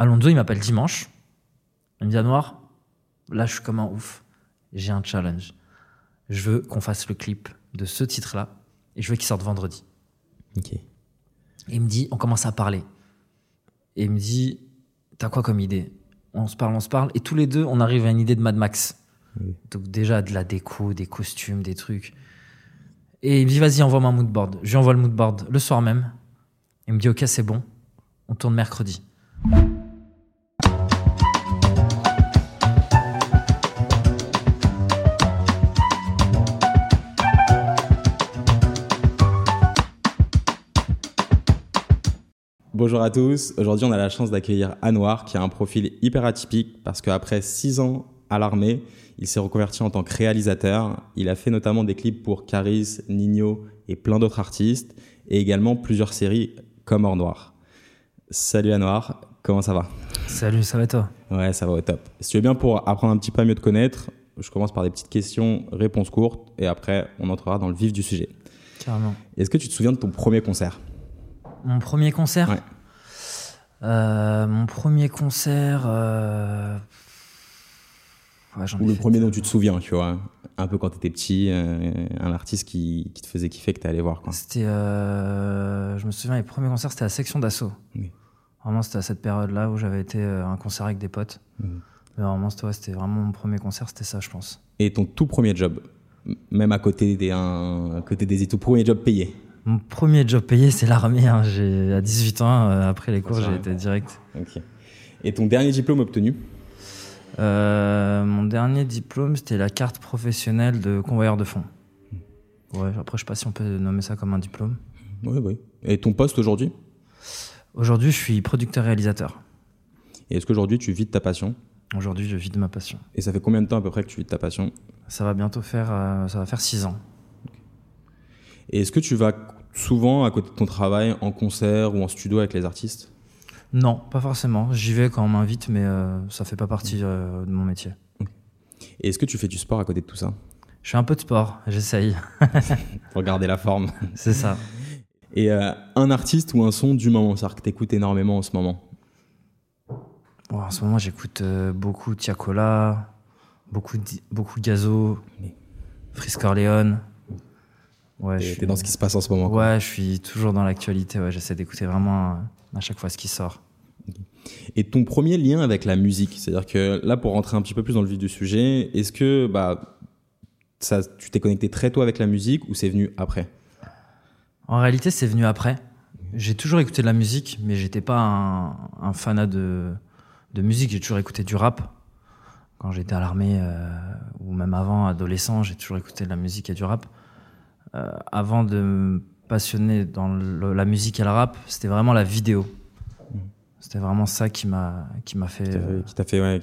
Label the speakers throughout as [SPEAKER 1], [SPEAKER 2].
[SPEAKER 1] Alonso, il m'appelle dimanche. Il me dit, Noir, là, je suis comme un ouf. J'ai un challenge. Je veux qu'on fasse le clip de ce titre-là et je veux qu'il sorte vendredi.
[SPEAKER 2] Ok.
[SPEAKER 1] Et il me dit, on commence à parler. Et il me dit, t'as quoi comme idée? On se parle, on se parle. Et tous les deux, on arrive à une idée de Mad Max.
[SPEAKER 2] Oui.
[SPEAKER 1] Donc déjà de la déco, des costumes, des trucs. Et il me dit, vas-y, envoie-moi un moodboard. Je lui envoie le moodboard le soir même. Il me dit, ok, c'est bon. On tourne mercredi.
[SPEAKER 2] Bonjour à tous. Aujourd'hui, on a la chance d'accueillir Anwar, qui a un profil hyper atypique parce qu'après six ans à l'armée, il s'est reconverti en tant que réalisateur. Il a fait notamment des clips pour Caris, Nino et plein d'autres artistes, et également plusieurs séries comme Or Noir. Salut Anwar, comment ça va?
[SPEAKER 1] Salut, ça va toi?
[SPEAKER 2] Ouais, ça va au top. Si tu veux bien pour apprendre un petit peu à mieux te connaître, je commence par des petites questions, réponses courtes, et après on entrera dans le vif du sujet.
[SPEAKER 1] Carrément.
[SPEAKER 2] Est-ce que tu te souviens de ton premier concert?
[SPEAKER 1] Mon premier concert
[SPEAKER 2] Ouais.
[SPEAKER 1] Euh, Mon premier concert. euh, ouais,
[SPEAKER 2] Ou le premier dont tu te souviens, tu vois Un peu quand t'étais petit, euh, un artiste qui, qui te faisait kiffer que t'es allé voir.
[SPEAKER 1] C'était. Je me souviens, les premiers concerts, c'était à Section d'Assaut.
[SPEAKER 2] Oui.
[SPEAKER 1] Vraiment, c'était à cette période-là où j'avais été à un concert avec des potes.
[SPEAKER 2] Mhm.
[SPEAKER 1] Mais vraiment, c'était vraiment mon premier concert, c'était ça, je pense.
[SPEAKER 2] Et ton tout premier job, même à côté des, un- à côté des tout premier job payé?
[SPEAKER 1] Mon premier job payé, c'est l'armée. hein. J'ai à 18 ans, euh, après les cours, j'ai été direct.
[SPEAKER 2] Et ton dernier diplôme obtenu?
[SPEAKER 1] Euh, mon dernier diplôme, c'était la carte professionnelle de convoyeur de fonds. Ouais, après, je sais pas si on peut nommer ça comme un diplôme.
[SPEAKER 2] Oui, oui. Et ton poste aujourd'hui?
[SPEAKER 1] Aujourd'hui, je suis producteur-réalisateur.
[SPEAKER 2] Et est-ce qu'aujourd'hui tu vis de ta passion?
[SPEAKER 1] Aujourd'hui, je vis de ma passion.
[SPEAKER 2] Et ça fait combien de temps à peu près que tu vis de ta passion?
[SPEAKER 1] Ça va bientôt faire, euh, ça va faire 6 ans.
[SPEAKER 2] Et est-ce que tu vas souvent à côté de ton travail en concert ou en studio avec les artistes?
[SPEAKER 1] Non, pas forcément. J'y vais quand on m'invite, mais euh, ça fait pas partie euh, de mon métier.
[SPEAKER 2] Et est-ce que tu fais du sport à côté de tout ça?
[SPEAKER 1] Je fais un peu de sport, j'essaye.
[SPEAKER 2] Pour garder la forme
[SPEAKER 1] C'est ça.
[SPEAKER 2] Et euh, un artiste ou un son du moment, c'est-à-dire que t'écoutes énormément en ce moment?
[SPEAKER 1] En ce moment, j'écoute euh, beaucoup Tiakola, beaucoup, beaucoup Gazo,
[SPEAKER 2] Oui.
[SPEAKER 1] Frisk Corleone. Ouais,
[SPEAKER 2] T'es
[SPEAKER 1] je
[SPEAKER 2] t'es
[SPEAKER 1] suis-
[SPEAKER 2] dans ce qui se passe en ce moment. quoi.
[SPEAKER 1] Ouais, je suis toujours dans l'actualité. Ouais, j'essaie d'écouter vraiment euh, à chaque fois ce qui sort.
[SPEAKER 2] Et ton premier lien avec la musique, c'est-à-dire que là, pour rentrer un petit peu plus dans le vif du sujet, est-ce que bah, ça, tu t'es connecté très tôt avec la musique ou c'est venu après?
[SPEAKER 1] En réalité, c'est venu après. J'ai toujours écouté de la musique, mais j'étais pas un, un fanat de, de musique. J'ai toujours écouté du rap. Quand j'étais à l'armée, euh, ou même avant, adolescent, j'ai toujours écouté de la musique et du rap. Euh, avant de me passionner dans le- la musique et le rap, c'était vraiment la vidéo. C'était vraiment ça qui m'a qui m'a fait.
[SPEAKER 2] Qui t'a
[SPEAKER 1] euh,
[SPEAKER 2] fait- qui t'a fait, ouais,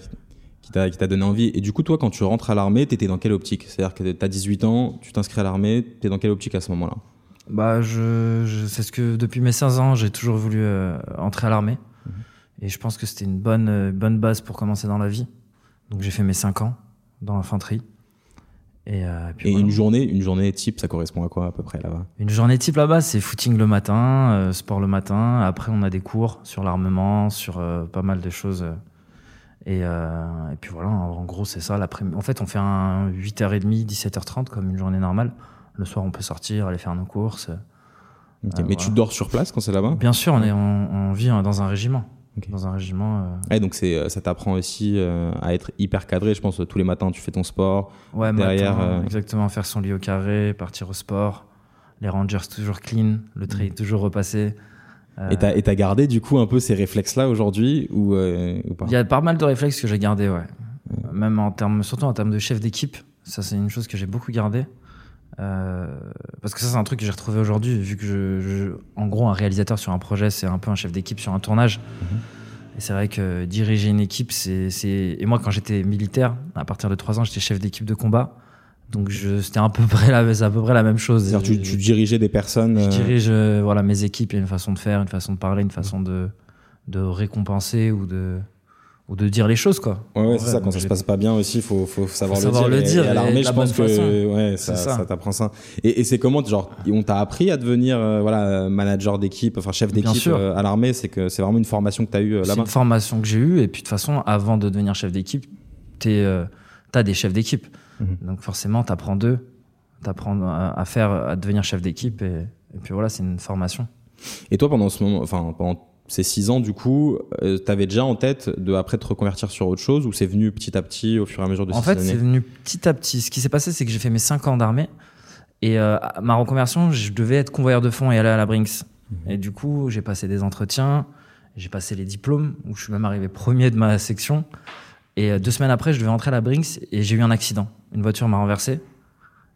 [SPEAKER 2] qui- t'a donné envie Et du coup, toi, quand tu rentres à l'armée, t'étais dans quelle optique? C'est-à-dire que t'as 18 ans, tu t'inscris à l'armée, t'es dans quelle optique à ce moment-là?
[SPEAKER 1] Bah, je, je c'est ce que depuis mes 15 ans, j'ai toujours voulu euh, entrer à l'armée.
[SPEAKER 2] Mhm.
[SPEAKER 1] Et je pense que c'était une bonne, euh, bonne base pour commencer dans la vie. Donc j'ai fait mes 5 ans dans l'infanterie. Et, euh, puis
[SPEAKER 2] Et
[SPEAKER 1] voilà.
[SPEAKER 2] une journée, une journée type, ça correspond à quoi à peu près là-bas?
[SPEAKER 1] Une journée type là-bas, c'est footing le matin, euh, sport le matin. Après, on a des cours sur l'armement, sur euh, pas mal de choses. Et, euh, et puis voilà, en, gros, c'est ça. l'après- En fait, on fait un 8h30, 17h30 comme une journée normale. Le soir, on peut sortir, aller faire nos courses.
[SPEAKER 2] Mais
[SPEAKER 1] voilà.
[SPEAKER 2] tu dors sur place quand c'est là-bas?
[SPEAKER 1] Bien sûr, on, est, on, on vit euh, dans un régiment. Dans un régiment. euh,
[SPEAKER 2] Ouais, donc c'est, ça t'apprend aussi euh, à être hyper cadré. Je pense tous les matins, tu fais ton sport.
[SPEAKER 1] ouais,
[SPEAKER 2] Derrière,
[SPEAKER 1] matin,
[SPEAKER 2] euh,
[SPEAKER 1] exactement, faire son lit au carré, partir au sport. Les rangers toujours clean, le trait toujours repassé. Euh,
[SPEAKER 2] Et t'as, et t'as gardé du coup un peu ces réflexes-là aujourd'hui ou, euh, ou pas?
[SPEAKER 1] Il y a pas mal de réflexes que j'ai gardés, ouais. Même en termes, surtout en termes de chef d'équipe. Ça, c'est une chose que j'ai beaucoup gardé. Euh, parce que ça, c'est un truc que j'ai retrouvé aujourd'hui, vu que je, je- en gros, un réalisateur sur un projet, c'est un peu un chef d'équipe sur un tournage. Et c'est vrai que diriger une équipe, c'est, c'est, et moi, quand j'étais militaire, à partir de 3 ans, j'étais chef d'équipe de combat. Donc, je, c'était à peu près la, à peu près la même chose.
[SPEAKER 2] C'est-à-dire tu, tu dirigeais des personnes.
[SPEAKER 1] Je
[SPEAKER 2] euh,
[SPEAKER 1] dirige euh, voilà, mes équipes, il y a une façon de faire, une façon de parler, une façon de, de récompenser ou de, ou de dire les choses quoi.
[SPEAKER 2] Ouais, ouais c'est ça. Quand ça se passe pas bien aussi, faut, faut savoir,
[SPEAKER 1] Faut savoir
[SPEAKER 2] le
[SPEAKER 1] le
[SPEAKER 2] dire.
[SPEAKER 1] dire
[SPEAKER 2] Et, à l'armée, je pense que
[SPEAKER 1] façon.
[SPEAKER 2] ouais, ça,
[SPEAKER 1] C'est ça.
[SPEAKER 2] ça t'apprend ça. Et, et c'est comment, genre, on t'a appris à devenir euh, voilà manager d'équipe, enfin chef d'équipe euh, à l'armée. C'est que c'est vraiment une formation que t'as eue euh,
[SPEAKER 1] C'est
[SPEAKER 2] là-bas.
[SPEAKER 1] une formation que j'ai eue et puis de toute façon avant de devenir chef d'équipe, t'es euh, t'as des chefs d'équipe.
[SPEAKER 2] Mhm.
[SPEAKER 1] Donc forcément t'apprends d'eux, t'apprends à, à faire à devenir chef d'équipe et, et puis voilà c'est une formation.
[SPEAKER 2] Et toi, pendant ce moment, enfin pendant ces six ans, du coup, euh, t'avais déjà en tête de après te reconvertir sur autre chose ou c'est venu petit à petit au fur et à mesure de
[SPEAKER 1] En
[SPEAKER 2] ces
[SPEAKER 1] fait,
[SPEAKER 2] années
[SPEAKER 1] c'est venu petit à petit. Ce qui s'est passé, c'est que j'ai fait mes 5 ans d'armée. Et euh, ma reconversion, je devais être convoyeur de fonds et aller à la Brinks.
[SPEAKER 2] Mhm.
[SPEAKER 1] Et du coup, j'ai passé des entretiens, j'ai passé les diplômes, où je suis même arrivé premier de ma section. Et euh, deux semaines après, je devais entrer à la Brinks et j'ai eu un accident. Une voiture m'a renversé.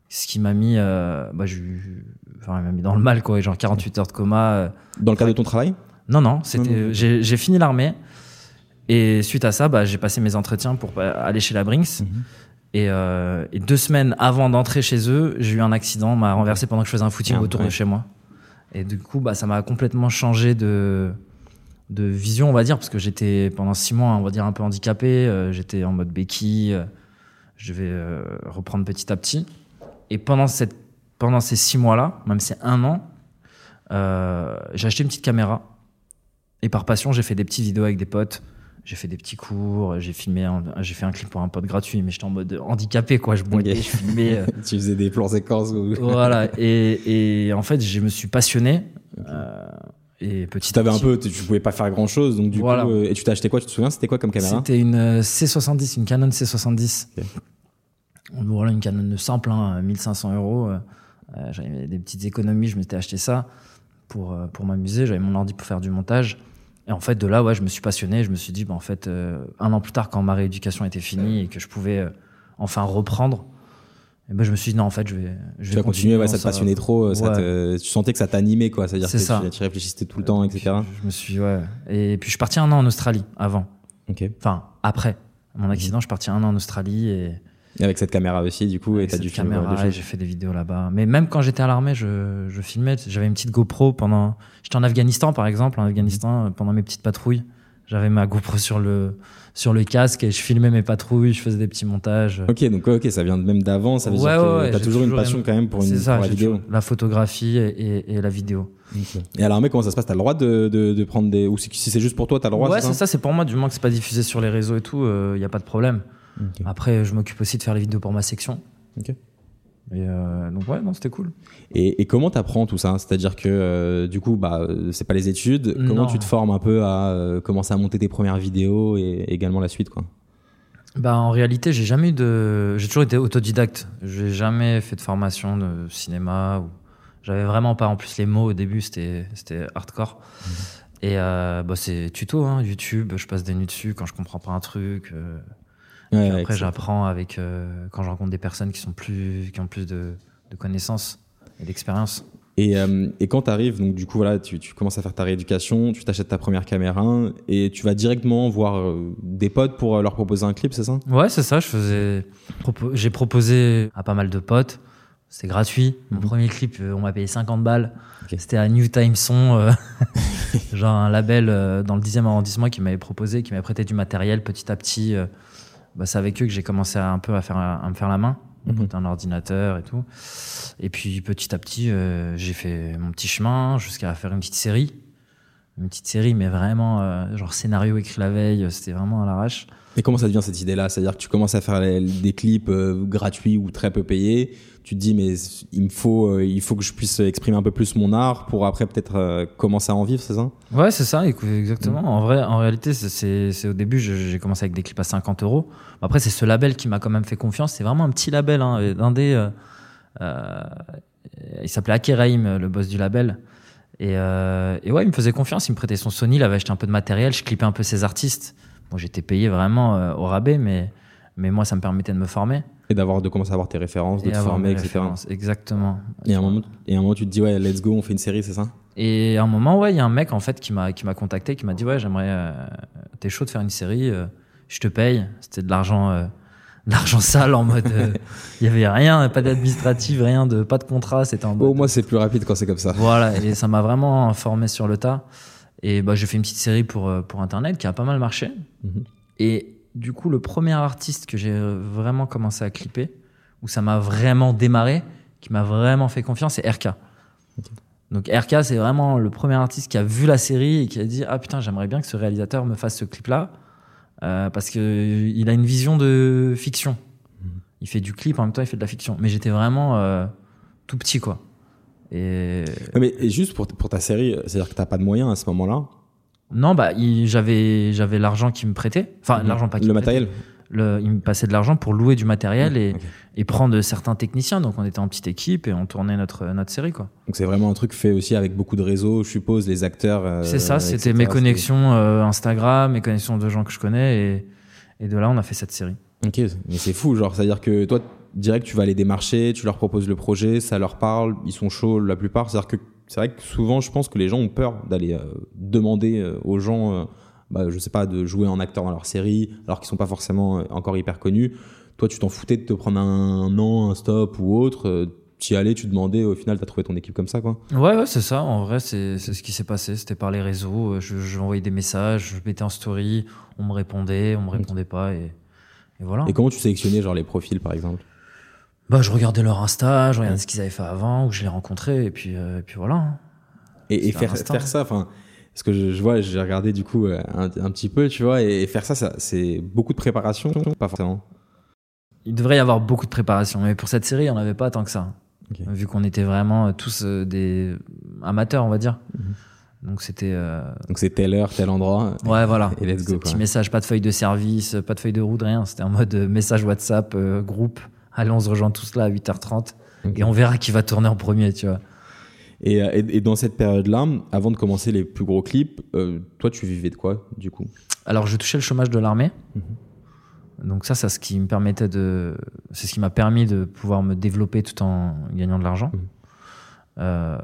[SPEAKER 1] Ce qui m'a mis, euh, bah, j'ai eu- enfin, m'a mis dans le mal, quoi. Genre 48 heures de coma. euh,
[SPEAKER 2] Dans le cadre de ton travail?
[SPEAKER 1] Non, non, c'était. J'ai fini l'armée. Et suite à ça, bah, j'ai passé mes entretiens pour euh, aller chez la Brinks.
[SPEAKER 2] Mhm.
[SPEAKER 1] Et, euh, et deux semaines avant d'entrer chez eux, j'ai eu un accident, m'a renversé pendant que je faisais un footing
[SPEAKER 2] Ah,
[SPEAKER 1] autour
[SPEAKER 2] ouais.
[SPEAKER 1] de chez moi. Et du coup, bah, ça m'a complètement changé de, de vision, on va dire, parce que j'étais pendant six mois, on va dire, un peu handicapé. euh, j'étais en mode béquille. euh, je devais euh, reprendre petit à petit. Et pendant, cette, pendant ces six mois-là, même c'est un an, j'ai acheté une petite caméra. Et par passion, j'ai fait des petites vidéos avec des potes. J'ai fait des petits cours, j'ai filmé, j'ai fait un clip pour un pote gratuit, mais j'étais en mode handicapé, quoi. Je boitais,
[SPEAKER 2] Ok.
[SPEAKER 1] je filmais. euh,
[SPEAKER 2] Tu faisais des plans séquences ou...
[SPEAKER 1] voilà. Et, et en fait, je me suis passionné. euh, et petit
[SPEAKER 2] Tu t'avais un peu, tu, tu pouvais pas faire grand chose, donc du
[SPEAKER 1] Voilà.
[SPEAKER 2] coup, euh, et tu t'as acheté quoi? Tu te souviens C'était quoi comme caméra?
[SPEAKER 1] C'était une euh, C70, une Canon C70.
[SPEAKER 2] Ok.
[SPEAKER 1] Voilà, une Canon simple, hein, 1500 euros. euh, euh, J'avais des petites économies, je m'étais acheté ça pour, pour m'amuser. J'avais mon ordi pour faire du montage. Et en fait, de là, ouais, je me suis passionné. Je me suis dit, bah, en fait, euh, un an plus tard, quand ma rééducation était finie et que je pouvais euh, enfin reprendre, et ben, je me suis dit, non, en fait, je vais, je
[SPEAKER 2] Tu
[SPEAKER 1] vais
[SPEAKER 2] as continué, ouais,
[SPEAKER 1] dans
[SPEAKER 2] ça te passionnait trop, euh, ça
[SPEAKER 1] Ouais.
[SPEAKER 2] te- tu sentais que ça t'animait, quoi. C'est-à-dire que
[SPEAKER 1] C'est ça.
[SPEAKER 2] tu, tu réfléchissais tout le temps, etc.
[SPEAKER 1] Je, je me suis, ouais. Et puis, je suis parti un an en Australie avant.
[SPEAKER 2] Ok. Et
[SPEAKER 1] Enfin, après mon accident, je suis parti un an en Australie et
[SPEAKER 2] avec cette caméra aussi, du coup, et
[SPEAKER 1] avec
[SPEAKER 2] t'as
[SPEAKER 1] cette
[SPEAKER 2] dû filmer
[SPEAKER 1] caméra,
[SPEAKER 2] des
[SPEAKER 1] et
[SPEAKER 2] choses.
[SPEAKER 1] j'ai fait des vidéos là-bas. Mais même quand j'étais à l'armée, je, je filmais. J'avais une petite GoPro pendant. J'étais en Afghanistan, par exemple. En Afghanistan, euh, pendant mes petites patrouilles, j'avais ma GoPro sur le sur le casque et je filmais mes patrouilles. Je faisais des petits montages.
[SPEAKER 2] Ok, donc ok, ça vient même d'avant, ça veut
[SPEAKER 1] Ouais,
[SPEAKER 2] dire que
[SPEAKER 1] ouais,
[SPEAKER 2] t'as toujours une passion
[SPEAKER 1] aimé-
[SPEAKER 2] quand même pour, une,
[SPEAKER 1] C'est ça,
[SPEAKER 2] pour la vidéo.
[SPEAKER 1] la photographie et, et- et la vidéo.
[SPEAKER 2] Et à l'armée, comment ça se passe? T'as le droit de, de, de prendre des. Ou si c'est juste pour toi, t'as le droit
[SPEAKER 1] ouais,
[SPEAKER 2] c'est
[SPEAKER 1] ça, c'est pour moi. Du moment que c'est pas diffusé sur les réseaux et tout, il n'y a pas de problème. Après, je m'occupe aussi de faire les vidéos pour ma section.
[SPEAKER 2] Ok.
[SPEAKER 1] Et euh, donc, ouais, non, c'était cool.
[SPEAKER 2] Et, et comment t'apprends tout ça? C'est-à-dire que euh, du coup, bah, c'est pas les études. Comment
[SPEAKER 1] Non.
[SPEAKER 2] tu te formes un peu à euh, commencer à monter tes premières vidéos et également la suite, quoi?
[SPEAKER 1] Bah, en réalité, j'ai jamais eu de. J'ai toujours été autodidacte. J'ai jamais fait de formation de cinéma. Ou... J'avais vraiment pas. En plus, les mots au début, c'était c'était hardcore. Et euh, bah, c'est tuto, hein, YouTube. Je passe des nuits dessus quand je comprends pas un truc.
[SPEAKER 2] Ouais,
[SPEAKER 1] après,
[SPEAKER 2] excellent.
[SPEAKER 1] j'apprends avec euh, quand je rencontre des personnes qui sont plus, qui ont plus de, de connaissances et d'expérience.
[SPEAKER 2] Et, euh, et quand tu arrives, donc du coup, voilà, tu, tu commences à faire ta rééducation, tu t'achètes ta première caméra et tu vas directement voir euh, des potes pour leur proposer un clip, c'est ça?
[SPEAKER 1] Ouais, c'est ça. Je faisais, propo- j'ai proposé à pas mal de potes. C'est gratuit. Mon
[SPEAKER 2] Mhm.
[SPEAKER 1] premier clip, on m'a payé 50 balles. C'était à New Time Son, euh, genre un label euh, dans le 10e arrondissement qui m'avait proposé, qui m'avait prêté du matériel petit à petit. euh, bah, c'est avec eux que j'ai commencé à, un peu à, faire, à me faire la main. Monter un ordinateur et tout. Et puis petit à petit, euh, j'ai fait mon petit chemin jusqu'à faire une petite série. Une petite série, mais vraiment, euh, genre scénario écrit la veille, c'était vraiment à l'arrache.
[SPEAKER 2] Et comment ça devient cette idée-là? C'est-à-dire que tu commences à faire les- des clips euh, gratuits ou très peu payés. Tu te dis, mais il me faut, euh, il faut que je puisse exprimer un peu plus mon art pour après peut-être euh, commencer à en vivre, c'est ça?
[SPEAKER 1] Ouais, c'est ça, exactement. En vrai, en réalité, c'est- au début, j'ai commencé avec des clips à 50 euros. Après, c'est ce label qui m'a quand même fait confiance. C'est vraiment un petit label, hein, d'un des. euh, euh, il s'appelait Akeraim, le boss du label. Et, et ouais, il me faisait confiance. Il me prêtait son Sony, il avait acheté un peu de matériel. Je clippais un peu ses artistes. Bon, j'étais payé vraiment au rabais, mais, mais moi, ça me permettait de me former.
[SPEAKER 2] Et d'avoir de commencer à avoir tes références, de
[SPEAKER 1] et
[SPEAKER 2] te former, etc.
[SPEAKER 1] références. Exactement.
[SPEAKER 2] Et à un moment, et à un moment, tu te dis, ouais, let's go, on fait une série, c'est ça?
[SPEAKER 1] Et à un moment, ouais, il y a un mec en fait qui m'a qui m'a contacté, qui m'a dit ouais, j'aimerais, euh, t'es chaud de faire une série, euh, je te paye. C'était de l'argent, euh, de l'argent sale en mode, il y avait rien, pas d'administratif, rien de, pas de contrat, c'était en mode.
[SPEAKER 2] Au moins, c'est plus rapide quand c'est comme ça.
[SPEAKER 1] Voilà, et ça m'a vraiment formé sur le tas. Et bah, j'ai fait une petite série pour pour internet qui a pas mal marché.
[SPEAKER 2] Mhm.
[SPEAKER 1] Et du coup, le premier artiste que j'ai vraiment commencé à clipper, où ça m'a vraiment démarré, qui m'a vraiment fait confiance, c'est RK. Donc RK, c'est vraiment le premier artiste qui a vu la série et qui a dit ah putain j'aimerais bien que ce réalisateur me fasse ce clip là euh, parce que il a une vision de fiction. Il fait du clip en même temps il fait de la fiction. Mais j'étais vraiment euh, tout petit quoi. Et
[SPEAKER 2] Ouais, mais et juste pour, pour ta série, c'est-à-dire que t'as pas de moyens à ce moment-là
[SPEAKER 1] non bah j'avais j'avais l'argent qu'il me prêtait. Enfin l'argent pas qu'il
[SPEAKER 2] Le
[SPEAKER 1] me prêtait.
[SPEAKER 2] matériel
[SPEAKER 1] Le- il me passait de l'argent pour louer du matériel et,
[SPEAKER 2] Ok.
[SPEAKER 1] et prendre certains techniciens. Donc on était en petite équipe et on tournait notre notre série quoi.
[SPEAKER 2] Donc c'est vraiment un truc fait aussi avec beaucoup de réseaux, je suppose, les acteurs. euh,
[SPEAKER 1] C'est ça, c'était mes connexions euh, Instagram, mes connexions de gens que je connais, et, et de là, on a fait cette série.
[SPEAKER 2] Ok, mais c'est fou, genre, c'est-à-dire que toi, direct, tu vas les démarcher, tu leur proposes le projet, ça leur parle, ils sont chauds la plupart. C'est-à-dire que c'est vrai que souvent, je pense que les gens ont peur d'aller euh, demander euh, aux gens, euh, bah, je sais pas, de jouer en acteur dans leur série, alors qu'ils sont pas forcément encore hyper connus. Toi, tu t'en foutais de te prendre un an, un stop ou autre. tu y allais, tu demandais, au final, tu as trouvé ton équipe comme ça, quoi.
[SPEAKER 1] Ouais, ouais, c'est ça. En vrai, c'est c'est ce qui s'est passé. C'était par les réseaux. Je, je envoyais des messages, je mettais en story, on me répondait, on me répondait pas, et, et voilà.
[SPEAKER 2] Et comment tu sélectionnais, genre, les profils, par exemple?
[SPEAKER 1] Bah, je regardais leur Insta, je regardais ce qu'ils avaient fait avant, où je les rencontrais, et puis, euh, et puis voilà. hein.
[SPEAKER 2] Et, faire, faire ça, enfin, parce que je, je vois, j'ai regardé du coup euh, un, un petit peu, tu vois, et, faire ça, ça c'est beaucoup de préparation, pas forcément.
[SPEAKER 1] Il devrait y avoir beaucoup de préparation, mais pour cette série, il n'y en avait pas tant que ça. Vu qu'on était vraiment euh, tous des amateurs, on va dire.
[SPEAKER 2] Mhm.
[SPEAKER 1] Donc c'était. euh,
[SPEAKER 2] Donc c'est telle heure, tel endroit.
[SPEAKER 1] Ouais, voilà.
[SPEAKER 2] Et let's go, quoi.
[SPEAKER 1] messages, pas de feuille de service, pas de feuille de route, rien. C'était en mode message WhatsApp, euh, groupe. Allez, on se rejoint tous là à 8h30
[SPEAKER 2] Ok.
[SPEAKER 1] et on verra qui va tourner en premier, tu vois.
[SPEAKER 2] Et, euh, et, et dans cette période-là, avant de commencer les plus gros clips, euh, toi, tu vivais de quoi, du coup?
[SPEAKER 1] Alors, je touchais le chômage de l'armée.
[SPEAKER 2] Mhm.
[SPEAKER 1] Donc ça, c'est ce qui me permettait de, c'est ce qui m'a permis de pouvoir me développer tout en gagnant de l'argent.
[SPEAKER 2] Mhm.
[SPEAKER 1] Euh,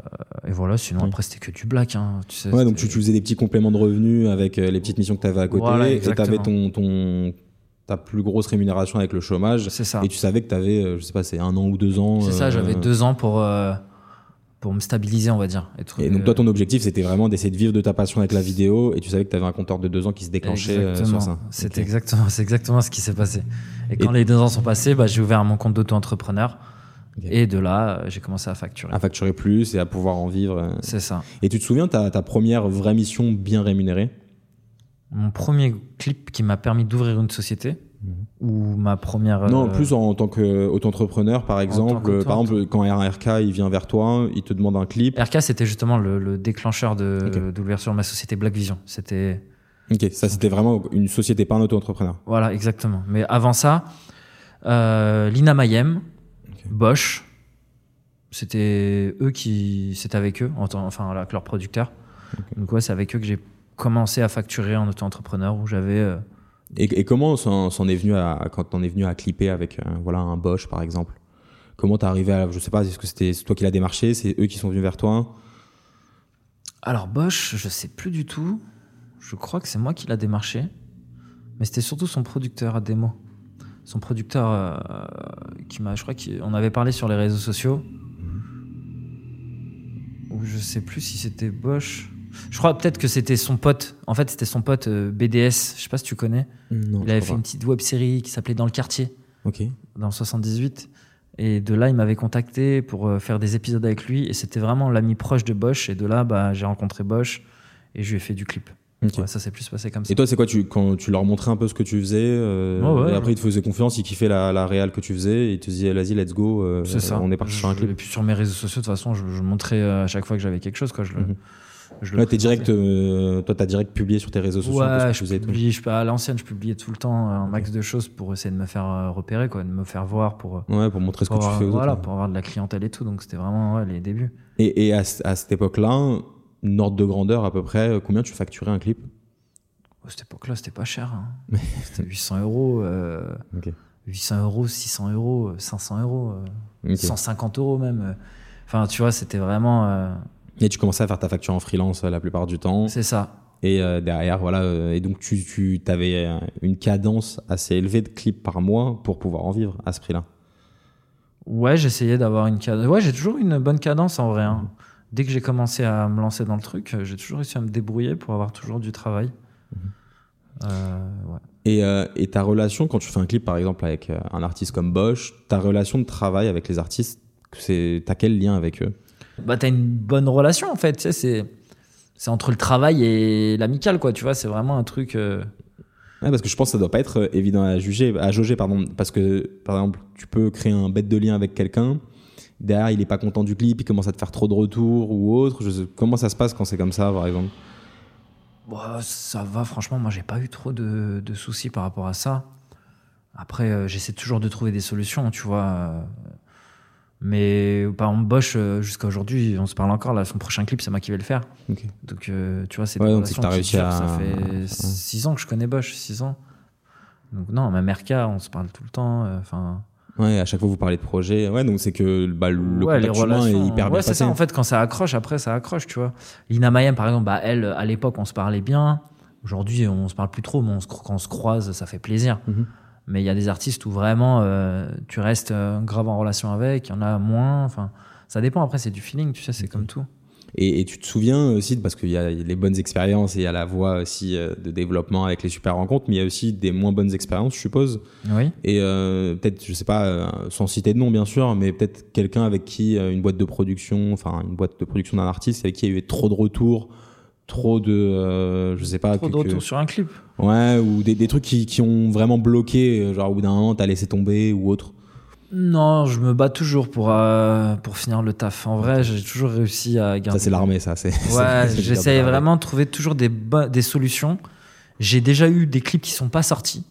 [SPEAKER 1] et voilà, sinon
[SPEAKER 2] Oui.
[SPEAKER 1] après c'était que du black, hein, tu sais.
[SPEAKER 2] Ouais, donc tu, tu faisais des petits compléments de revenus avec les petites missions que tu avais à côté,
[SPEAKER 1] Voilà,
[SPEAKER 2] et tu avais
[SPEAKER 1] exactement.
[SPEAKER 2] ton, ton, ta plus grosse rémunération avec le chômage,
[SPEAKER 1] C'est ça.
[SPEAKER 2] et tu savais que tu avais, je sais pas, c'est un an ou deux ans.
[SPEAKER 1] C'est ça,
[SPEAKER 2] euh,
[SPEAKER 1] j'avais deux ans pour pour pour me stabiliser, on va dire. Et,
[SPEAKER 2] donc toi, ton objectif, c'était vraiment d'essayer de vivre de ta passion avec la vidéo, et tu savais que tu avais un compteur de deux ans qui se déclenchait euh,
[SPEAKER 1] Exactement.
[SPEAKER 2] sur ça.
[SPEAKER 1] C'est exactement, c'est exactement ce qui s'est passé. Et
[SPEAKER 2] Et-
[SPEAKER 1] quand les deux ans sont passés, bah, j'ai ouvert mon compte d'auto-entrepreneur. Et de là, euh, j'ai commencé à facturer.
[SPEAKER 2] À facturer plus et à pouvoir en vivre. euh.
[SPEAKER 1] C'est ça.
[SPEAKER 2] Et tu te souviens ta, ta première vraie mission bien rémunérée?
[SPEAKER 1] Mon premier clip qui m'a permis d'ouvrir une société, ou ma première.
[SPEAKER 2] Non,
[SPEAKER 1] euh,
[SPEAKER 2] plus en tant qu'auto-entrepreneur, par exemple. Euh, Par exemple, quand RK il vient vers toi, il te demande un clip.
[SPEAKER 1] RK, c'était justement le, le déclencheur de, de l'ouverture de ma société Black Vision. C'était.
[SPEAKER 2] Ok, ça c'était vraiment une société, pas un auto-entrepreneur.
[SPEAKER 1] Voilà, exactement. Mais avant ça, euh, Lina Mayem, Bosch, c'était eux qui. C'était avec eux, en enfin, avec leur producteur. Donc, ouais, c'est avec eux que j'ai commencé à facturer en auto-entrepreneur où j'avais. euh,
[SPEAKER 2] Et, et comment s'en s'en est venu à, quand t'en es venu à clipper avec euh, voilà, un Bosch, par exemple? Comment t'es arrivé à, je sais pas, est-ce que c'était c'est toi qui l'as démarché, c'est eux qui sont venus vers toi?
[SPEAKER 1] Alors Bosch, je sais plus du tout. Je crois que c'est moi qui l'a démarché. Mais c'était surtout son producteur à démo. Son producteur euh, qui m'a, je crois qu'on avait parlé sur les réseaux sociaux. Ou je sais plus si c'était Bosch. Je crois peut-être que c'était son pote. En fait, c'était son pote euh, BDS. Je sais pas si tu connais.
[SPEAKER 2] Non,
[SPEAKER 1] Il avait fait une petite web série qui s'appelait Dans le quartier
[SPEAKER 2] Ok.
[SPEAKER 1] dans le 78. Et de là, il m'avait contacté pour euh, faire des épisodes avec lui. Et c'était vraiment l'ami proche de Bosch. Et de là, bah, j'ai rencontré Bosch et je lui ai fait du clip.
[SPEAKER 2] Ok.
[SPEAKER 1] Ouais, ça s'est plus passé comme ça.
[SPEAKER 2] Et toi, c'est quoi tu, Quand tu leur montrais un peu ce que tu faisais, euh,
[SPEAKER 1] Ouais, ouais,
[SPEAKER 2] et après ils te faisaient confiance, ils kiffaient la, la réal que tu faisais, et ils te disaient, vas-y, let's go, euh,
[SPEAKER 1] C'est ça.
[SPEAKER 2] on est parti sur un clip.
[SPEAKER 1] Et puis sur mes réseaux sociaux, de toute façon, je, je montrais euh, à chaque fois que j'avais quelque chose. Quoi. Je le,
[SPEAKER 2] Mhm.
[SPEAKER 1] Je
[SPEAKER 2] Là, t'es direct, euh, toi, t'as direct publié sur tes réseaux sociaux
[SPEAKER 1] Ouais, je publie, je, à l'ancienne, je publiais tout le temps un max de choses pour essayer de me faire euh, repérer, quoi, de me faire voir pour, euh,
[SPEAKER 2] Ouais, pour montrer ce que tu fais aux
[SPEAKER 1] voilà,
[SPEAKER 2] autres.
[SPEAKER 1] pour avoir de la clientèle et tout. Donc c'était vraiment ouais, les débuts.
[SPEAKER 2] Et, et à, ce- à cette époque-là, une ordre de grandeur à peu près, combien tu facturais un clip?
[SPEAKER 1] À cette époque-là, c'était pas cher. hein. c'était 800 euros. euh,
[SPEAKER 2] Ok.
[SPEAKER 1] 800 euros, 600 euros, euh, 500 euros, euh,
[SPEAKER 2] Ok.
[SPEAKER 1] 150 euros même. Enfin, tu vois, c'était vraiment. euh,
[SPEAKER 2] Et tu commençais à faire ta facture en freelance euh, la plupart du temps.
[SPEAKER 1] c'est ça.
[SPEAKER 2] Et euh, derrière, voilà. euh, et donc, tu, tu avais une cadence assez élevée de clips par mois pour pouvoir en vivre à ce prix-là.
[SPEAKER 1] Ouais, j'essayais d'avoir une cadence. Ouais, j'ai toujours une bonne cadence en vrai. hein.
[SPEAKER 2] Mhm.
[SPEAKER 1] Dès que j'ai commencé à me lancer dans le truc, j'ai toujours réussi à me débrouiller pour avoir toujours du travail. Euh, ouais.
[SPEAKER 2] Et, euh, et ta relation, quand tu fais un clip par exemple avec un artiste comme Bosch, ta relation de travail avec les artistes, c'est t'as quel lien avec eux?
[SPEAKER 1] Bah, t'as une bonne relation en fait. Tu sais, c'est c'est entre le travail et l'amical, quoi. Tu vois, c'est vraiment un truc. euh,
[SPEAKER 2] Ouais, parce que je pense que ça doit pas être euh, évident à juger, à jauger, pardon. Parce que, par exemple, tu peux créer un bête de lien avec quelqu'un. Derrière, il est pas content du clip, il commence à te faire trop de retours ou autre. Je sais- comment ça se passe quand c'est comme ça, par exemple?
[SPEAKER 1] Bah, ça va, franchement, moi j'ai pas eu trop de, de soucis par rapport à ça. Après, euh, j'essaie toujours de trouver des solutions, tu vois. Mais par exemple, Bosch, euh, jusqu'à aujourd'hui, on se parle encore, là, son prochain clip, c'est moi qui vais le faire. Donc, euh, tu vois, c'est
[SPEAKER 2] Ouais, donc c'est que
[SPEAKER 1] qui
[SPEAKER 2] réussi à-
[SPEAKER 1] Ça fait 6 ans que je connais Bosch, 6 ans. Donc, non, même RK, on se parle tout le temps. euh, Enfin,
[SPEAKER 2] Ouais, à chaque fois vous parlez de projet. Ouais, donc c'est que bah, le
[SPEAKER 1] ouais,
[SPEAKER 2] contact humain est hyper bien
[SPEAKER 1] ouais, c'est ça, en fait, quand ça accroche, après, ça accroche, tu vois. Lina Mayem, par exemple, bah, elle, à l'époque, on se parlait bien. Aujourd'hui, on se parle plus trop, mais on se, quand on se croise, ça fait plaisir.
[SPEAKER 2] Mhm.
[SPEAKER 1] Mais il y a des artistes où vraiment euh, tu restes euh, grave en relation avec, il y en a moins. Enfin, ça dépend. Après, c'est du feeling, tu sais, c'est comme tout.
[SPEAKER 2] Et, et tu te souviens aussi, parce qu'il y a les bonnes expériences et il y a la voie aussi euh, de développement avec les super rencontres, mais il y a aussi des moins bonnes expériences, je suppose.
[SPEAKER 1] Oui.
[SPEAKER 2] Et euh, peut-être, je sais pas, euh, sans citer de nom bien sûr, mais peut-être quelqu'un avec qui euh, une boîte de production, enfin une boîte de production d'un artiste avec qui il y a eu trop de retours, trop de, euh, je sais pas,
[SPEAKER 1] Trop
[SPEAKER 2] que-
[SPEAKER 1] de
[SPEAKER 2] que-
[SPEAKER 1] retours sur un clip.
[SPEAKER 2] ouais, ou des, des trucs qui, qui ont vraiment bloqué, euh, genre au bout d'un moment t'as laissé tomber ou autre.
[SPEAKER 1] Non, je me bats toujours pour, euh, pour finir le taf. En vrai, j'ai toujours réussi à garder.
[SPEAKER 2] Ça c'est l'armée, ça. C'est.
[SPEAKER 1] Ouais, j'essaye vraiment de trouver toujours des, des solutions. J'ai déjà eu des clips qui sont pas sortis.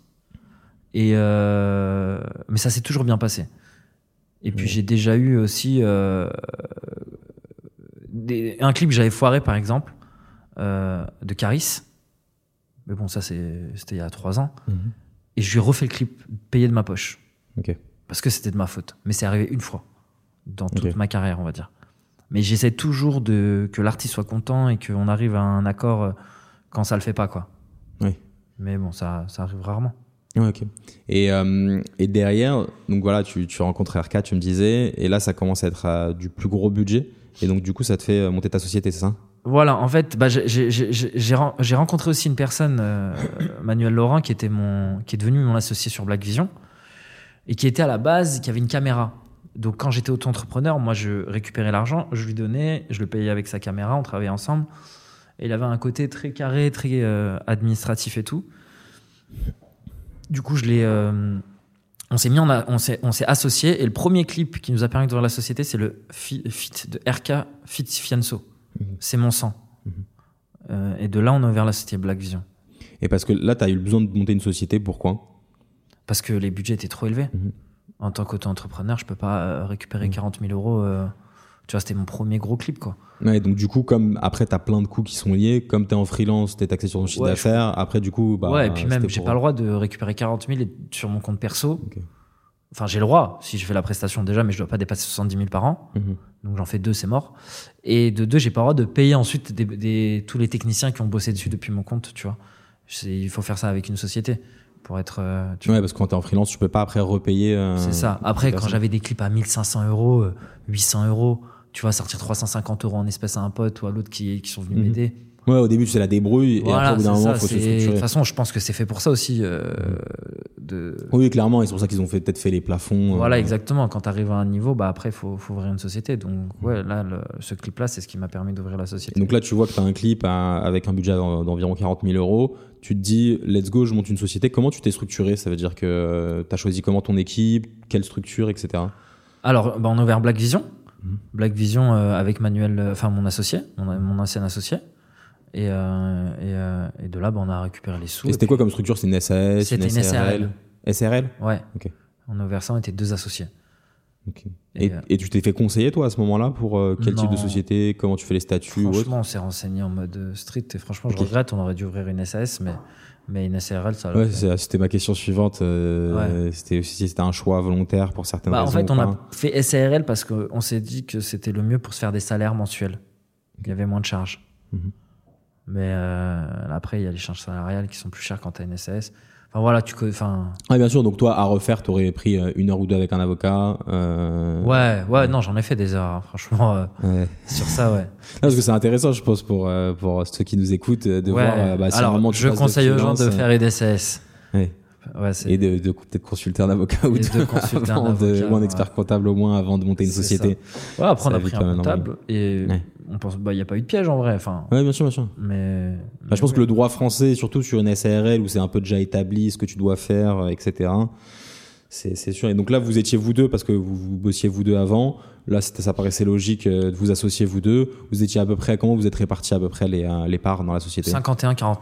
[SPEAKER 1] Et euh, mais ça s'est toujours bien passé. Et puis
[SPEAKER 2] Ouais.
[SPEAKER 1] j'ai déjà eu aussi euh, des- un clip que j'avais foiré par exemple de Caris. Mais bon, ça c'était il y a trois ans.
[SPEAKER 2] Mhm.
[SPEAKER 1] Et je lui ai refait le clip payé de ma poche. Parce que c'était de ma faute. Mais c'est arrivé une fois dans toute ma carrière, on va dire. Mais j'essaie toujours de que l'artiste soit content et qu'on arrive à un accord euh, quand ça le fait pas, quoi.
[SPEAKER 2] Oui.
[SPEAKER 1] Mais bon, ça, ça arrive rarement.
[SPEAKER 2] Ouais, ok. Et, euh, et derrière, donc voilà, tu, tu rencontres RK, tu me disais, et là ça commence à être à du plus gros budget, et donc du coup ça te fait euh, monter ta société, c'est ça?
[SPEAKER 1] Voilà, en fait, bah, j'ai- j'ai j'ai- j'ai ren- j'ai rencontré aussi une personne, euh, Manuel Laurent, qui, était mon, qui est devenu mon associé sur Black Vision, et qui était à la base, qui avait une caméra. Donc quand j'étais auto-entrepreneur, moi je récupérais l'argent, je lui donnais, je le payais avec sa caméra, on travaillait ensemble. Et il avait un côté très carré, très euh, administratif et tout. Du coup, euh, on s'est mis, on s'est, associés. Et le premier clip qui nous a permis d'ouvrir la société, c'est le fi- feat de RK Fit Fianso.
[SPEAKER 2] Mhm.
[SPEAKER 1] C'est mon sang.
[SPEAKER 2] Mhm.
[SPEAKER 1] Euh, et de là, on a ouvert la société Black Vision.
[SPEAKER 2] Et parce que là, tu as eu besoin de monter une société, pourquoi?
[SPEAKER 1] Parce que les budgets étaient trop élevés.
[SPEAKER 2] Mhm.
[SPEAKER 1] En tant qu'auto-entrepreneur, je peux pas euh, récupérer
[SPEAKER 2] Mhm.
[SPEAKER 1] 40 000 euros. euh, tu vois, c'était mon premier gros clip, quoi.
[SPEAKER 2] Ouais, donc du coup, comme après tu as plein de coûts qui sont liés, comme tu es en freelance, tu es taxé sur ton chiffre
[SPEAKER 1] Ouais, je
[SPEAKER 2] d'affaires, après du coup, bah.
[SPEAKER 1] ouais, et puis même, j'ai
[SPEAKER 2] pour-
[SPEAKER 1] pas le droit de récupérer 40 000 et- sur mon compte perso. Enfin, j'ai le droit si je fais la prestation déjà, mais je dois pas dépasser 70 000 par an. Donc j'en fais deux, c'est mort. Et de deux, j'ai pas le droit de payer ensuite des, des- tous les techniciens qui ont bossé dessus depuis mon compte, tu vois. Il faut faire ça avec une société pour être. euh, tu
[SPEAKER 2] Ouais, parce que quand tu es en freelance, tu peux pas après repayer. euh,
[SPEAKER 1] C'est ça. Après, quand j'avais des clips à 1500 euros, euh, 800 euros, tu vois, sortir 350 euros en espèces à un pote ou à l'autre qui, qui sont venus
[SPEAKER 2] Mhm.
[SPEAKER 1] m'aider.
[SPEAKER 2] Ouais, au début, c'est la débrouille, et
[SPEAKER 1] Voilà,
[SPEAKER 2] après, au bout d'un moment,
[SPEAKER 1] ça,
[SPEAKER 2] faut se
[SPEAKER 1] c'est- De toute
[SPEAKER 2] structurer.
[SPEAKER 1] façon, je pense que c'est fait pour ça aussi. euh, de...
[SPEAKER 2] Oui, clairement, et c'est pour ça qu'ils ont peut-être fait les plafonds. euh,
[SPEAKER 1] Voilà, exactement. Quand tu arrives à un niveau, bah après, il faut, faut ouvrir une société. Donc, ouais, là, le- ce clip-là, c'est ce qui m'a permis d'ouvrir la société.
[SPEAKER 2] Et donc là, tu vois que tu as un clip à- avec un budget d'en- d'environ 40 000 euros. Tu te dis, let's go, je monte une société. Comment tu t'es structuré? Ça veut dire que tu as choisi comment ton équipe, quelle structure, etc.
[SPEAKER 1] Alors, bah, on a ouvert Black Vision.
[SPEAKER 2] Mhm.
[SPEAKER 1] Black Vision euh, avec Manuel, euh, enfin mon associé, mon, mon ancien associé. Et, euh, et, euh, et de là, bah, on a récupéré les sous.
[SPEAKER 2] Et c'était quoi comme structure? C'est une SAS
[SPEAKER 1] C'était une SRL.
[SPEAKER 2] SRL
[SPEAKER 1] Ouais. On a ouvert ça, on était deux associés.
[SPEAKER 2] Ok.
[SPEAKER 1] Et,
[SPEAKER 2] Et,
[SPEAKER 1] euh,
[SPEAKER 2] et tu t'es fait conseiller, toi, à ce moment-là, pour quel type de société? Comment tu fais les statuts
[SPEAKER 1] Franchement, on s'est renseigné en mode street et franchement, je
[SPEAKER 2] Ok.
[SPEAKER 1] regrette, on aurait dû ouvrir une SAS, mais, mais une SRL, ça
[SPEAKER 2] Ouais,
[SPEAKER 1] fait.
[SPEAKER 2] c'était ma question suivante. euh, C'était aussi si c'était un choix volontaire pour certaines
[SPEAKER 1] Bah, en
[SPEAKER 2] raisons.
[SPEAKER 1] fait,
[SPEAKER 2] ou
[SPEAKER 1] on a fait SARL parce qu'on s'est dit que c'était le mieux pour se faire des salaires mensuels. Il y avait moins de charges.
[SPEAKER 2] Mhm.
[SPEAKER 1] Mais euh, après, il y a les charges salariales qui sont plus chères quand tu as une SAS. Enfin voilà, tu enfin
[SPEAKER 2] Ouais, bien sûr. Donc toi, à refaire, t'aurais pris euh, une heure ou deux avec un avocat. euh,
[SPEAKER 1] ouais, ouais, non, j'en ai fait des heures, hein, franchement, euh,
[SPEAKER 2] ouais.
[SPEAKER 1] sur ça, ouais.
[SPEAKER 2] Non, parce que c'est intéressant, je pense, pour, pour ceux qui nous écoutent, de
[SPEAKER 1] Ouais.
[SPEAKER 2] voir. bah, si
[SPEAKER 1] Alors, je conseille aux gens de faire une SAS.
[SPEAKER 2] Ouais. Et de, de peut-être consulter un avocat ou
[SPEAKER 1] de consulter un
[SPEAKER 2] avant de-
[SPEAKER 1] avocat,
[SPEAKER 2] ou un expert comptable au moins avant de monter une société.
[SPEAKER 1] Ouais, après, on
[SPEAKER 2] Ça
[SPEAKER 1] a pris un comptable et
[SPEAKER 2] Ouais.
[SPEAKER 1] on pense, bah, il n'y a pas eu de piège en vrai. Enfin,
[SPEAKER 2] Ouais, bien sûr, bien sûr.
[SPEAKER 1] mais.
[SPEAKER 2] Bah, je pense que le droit français, surtout sur une SARL où c'est un peu déjà établi ce que tu dois faire, euh, etc. C'est sûr. Et donc là, vous étiez vous deux parce que vous, vous bossiez vous deux avant. Là, ça paraissait logique euh, de vous associer vous deux. Vous étiez à peu près comment vous êtes répartis à peu près les, euh, les parts dans la société?
[SPEAKER 1] 51-49.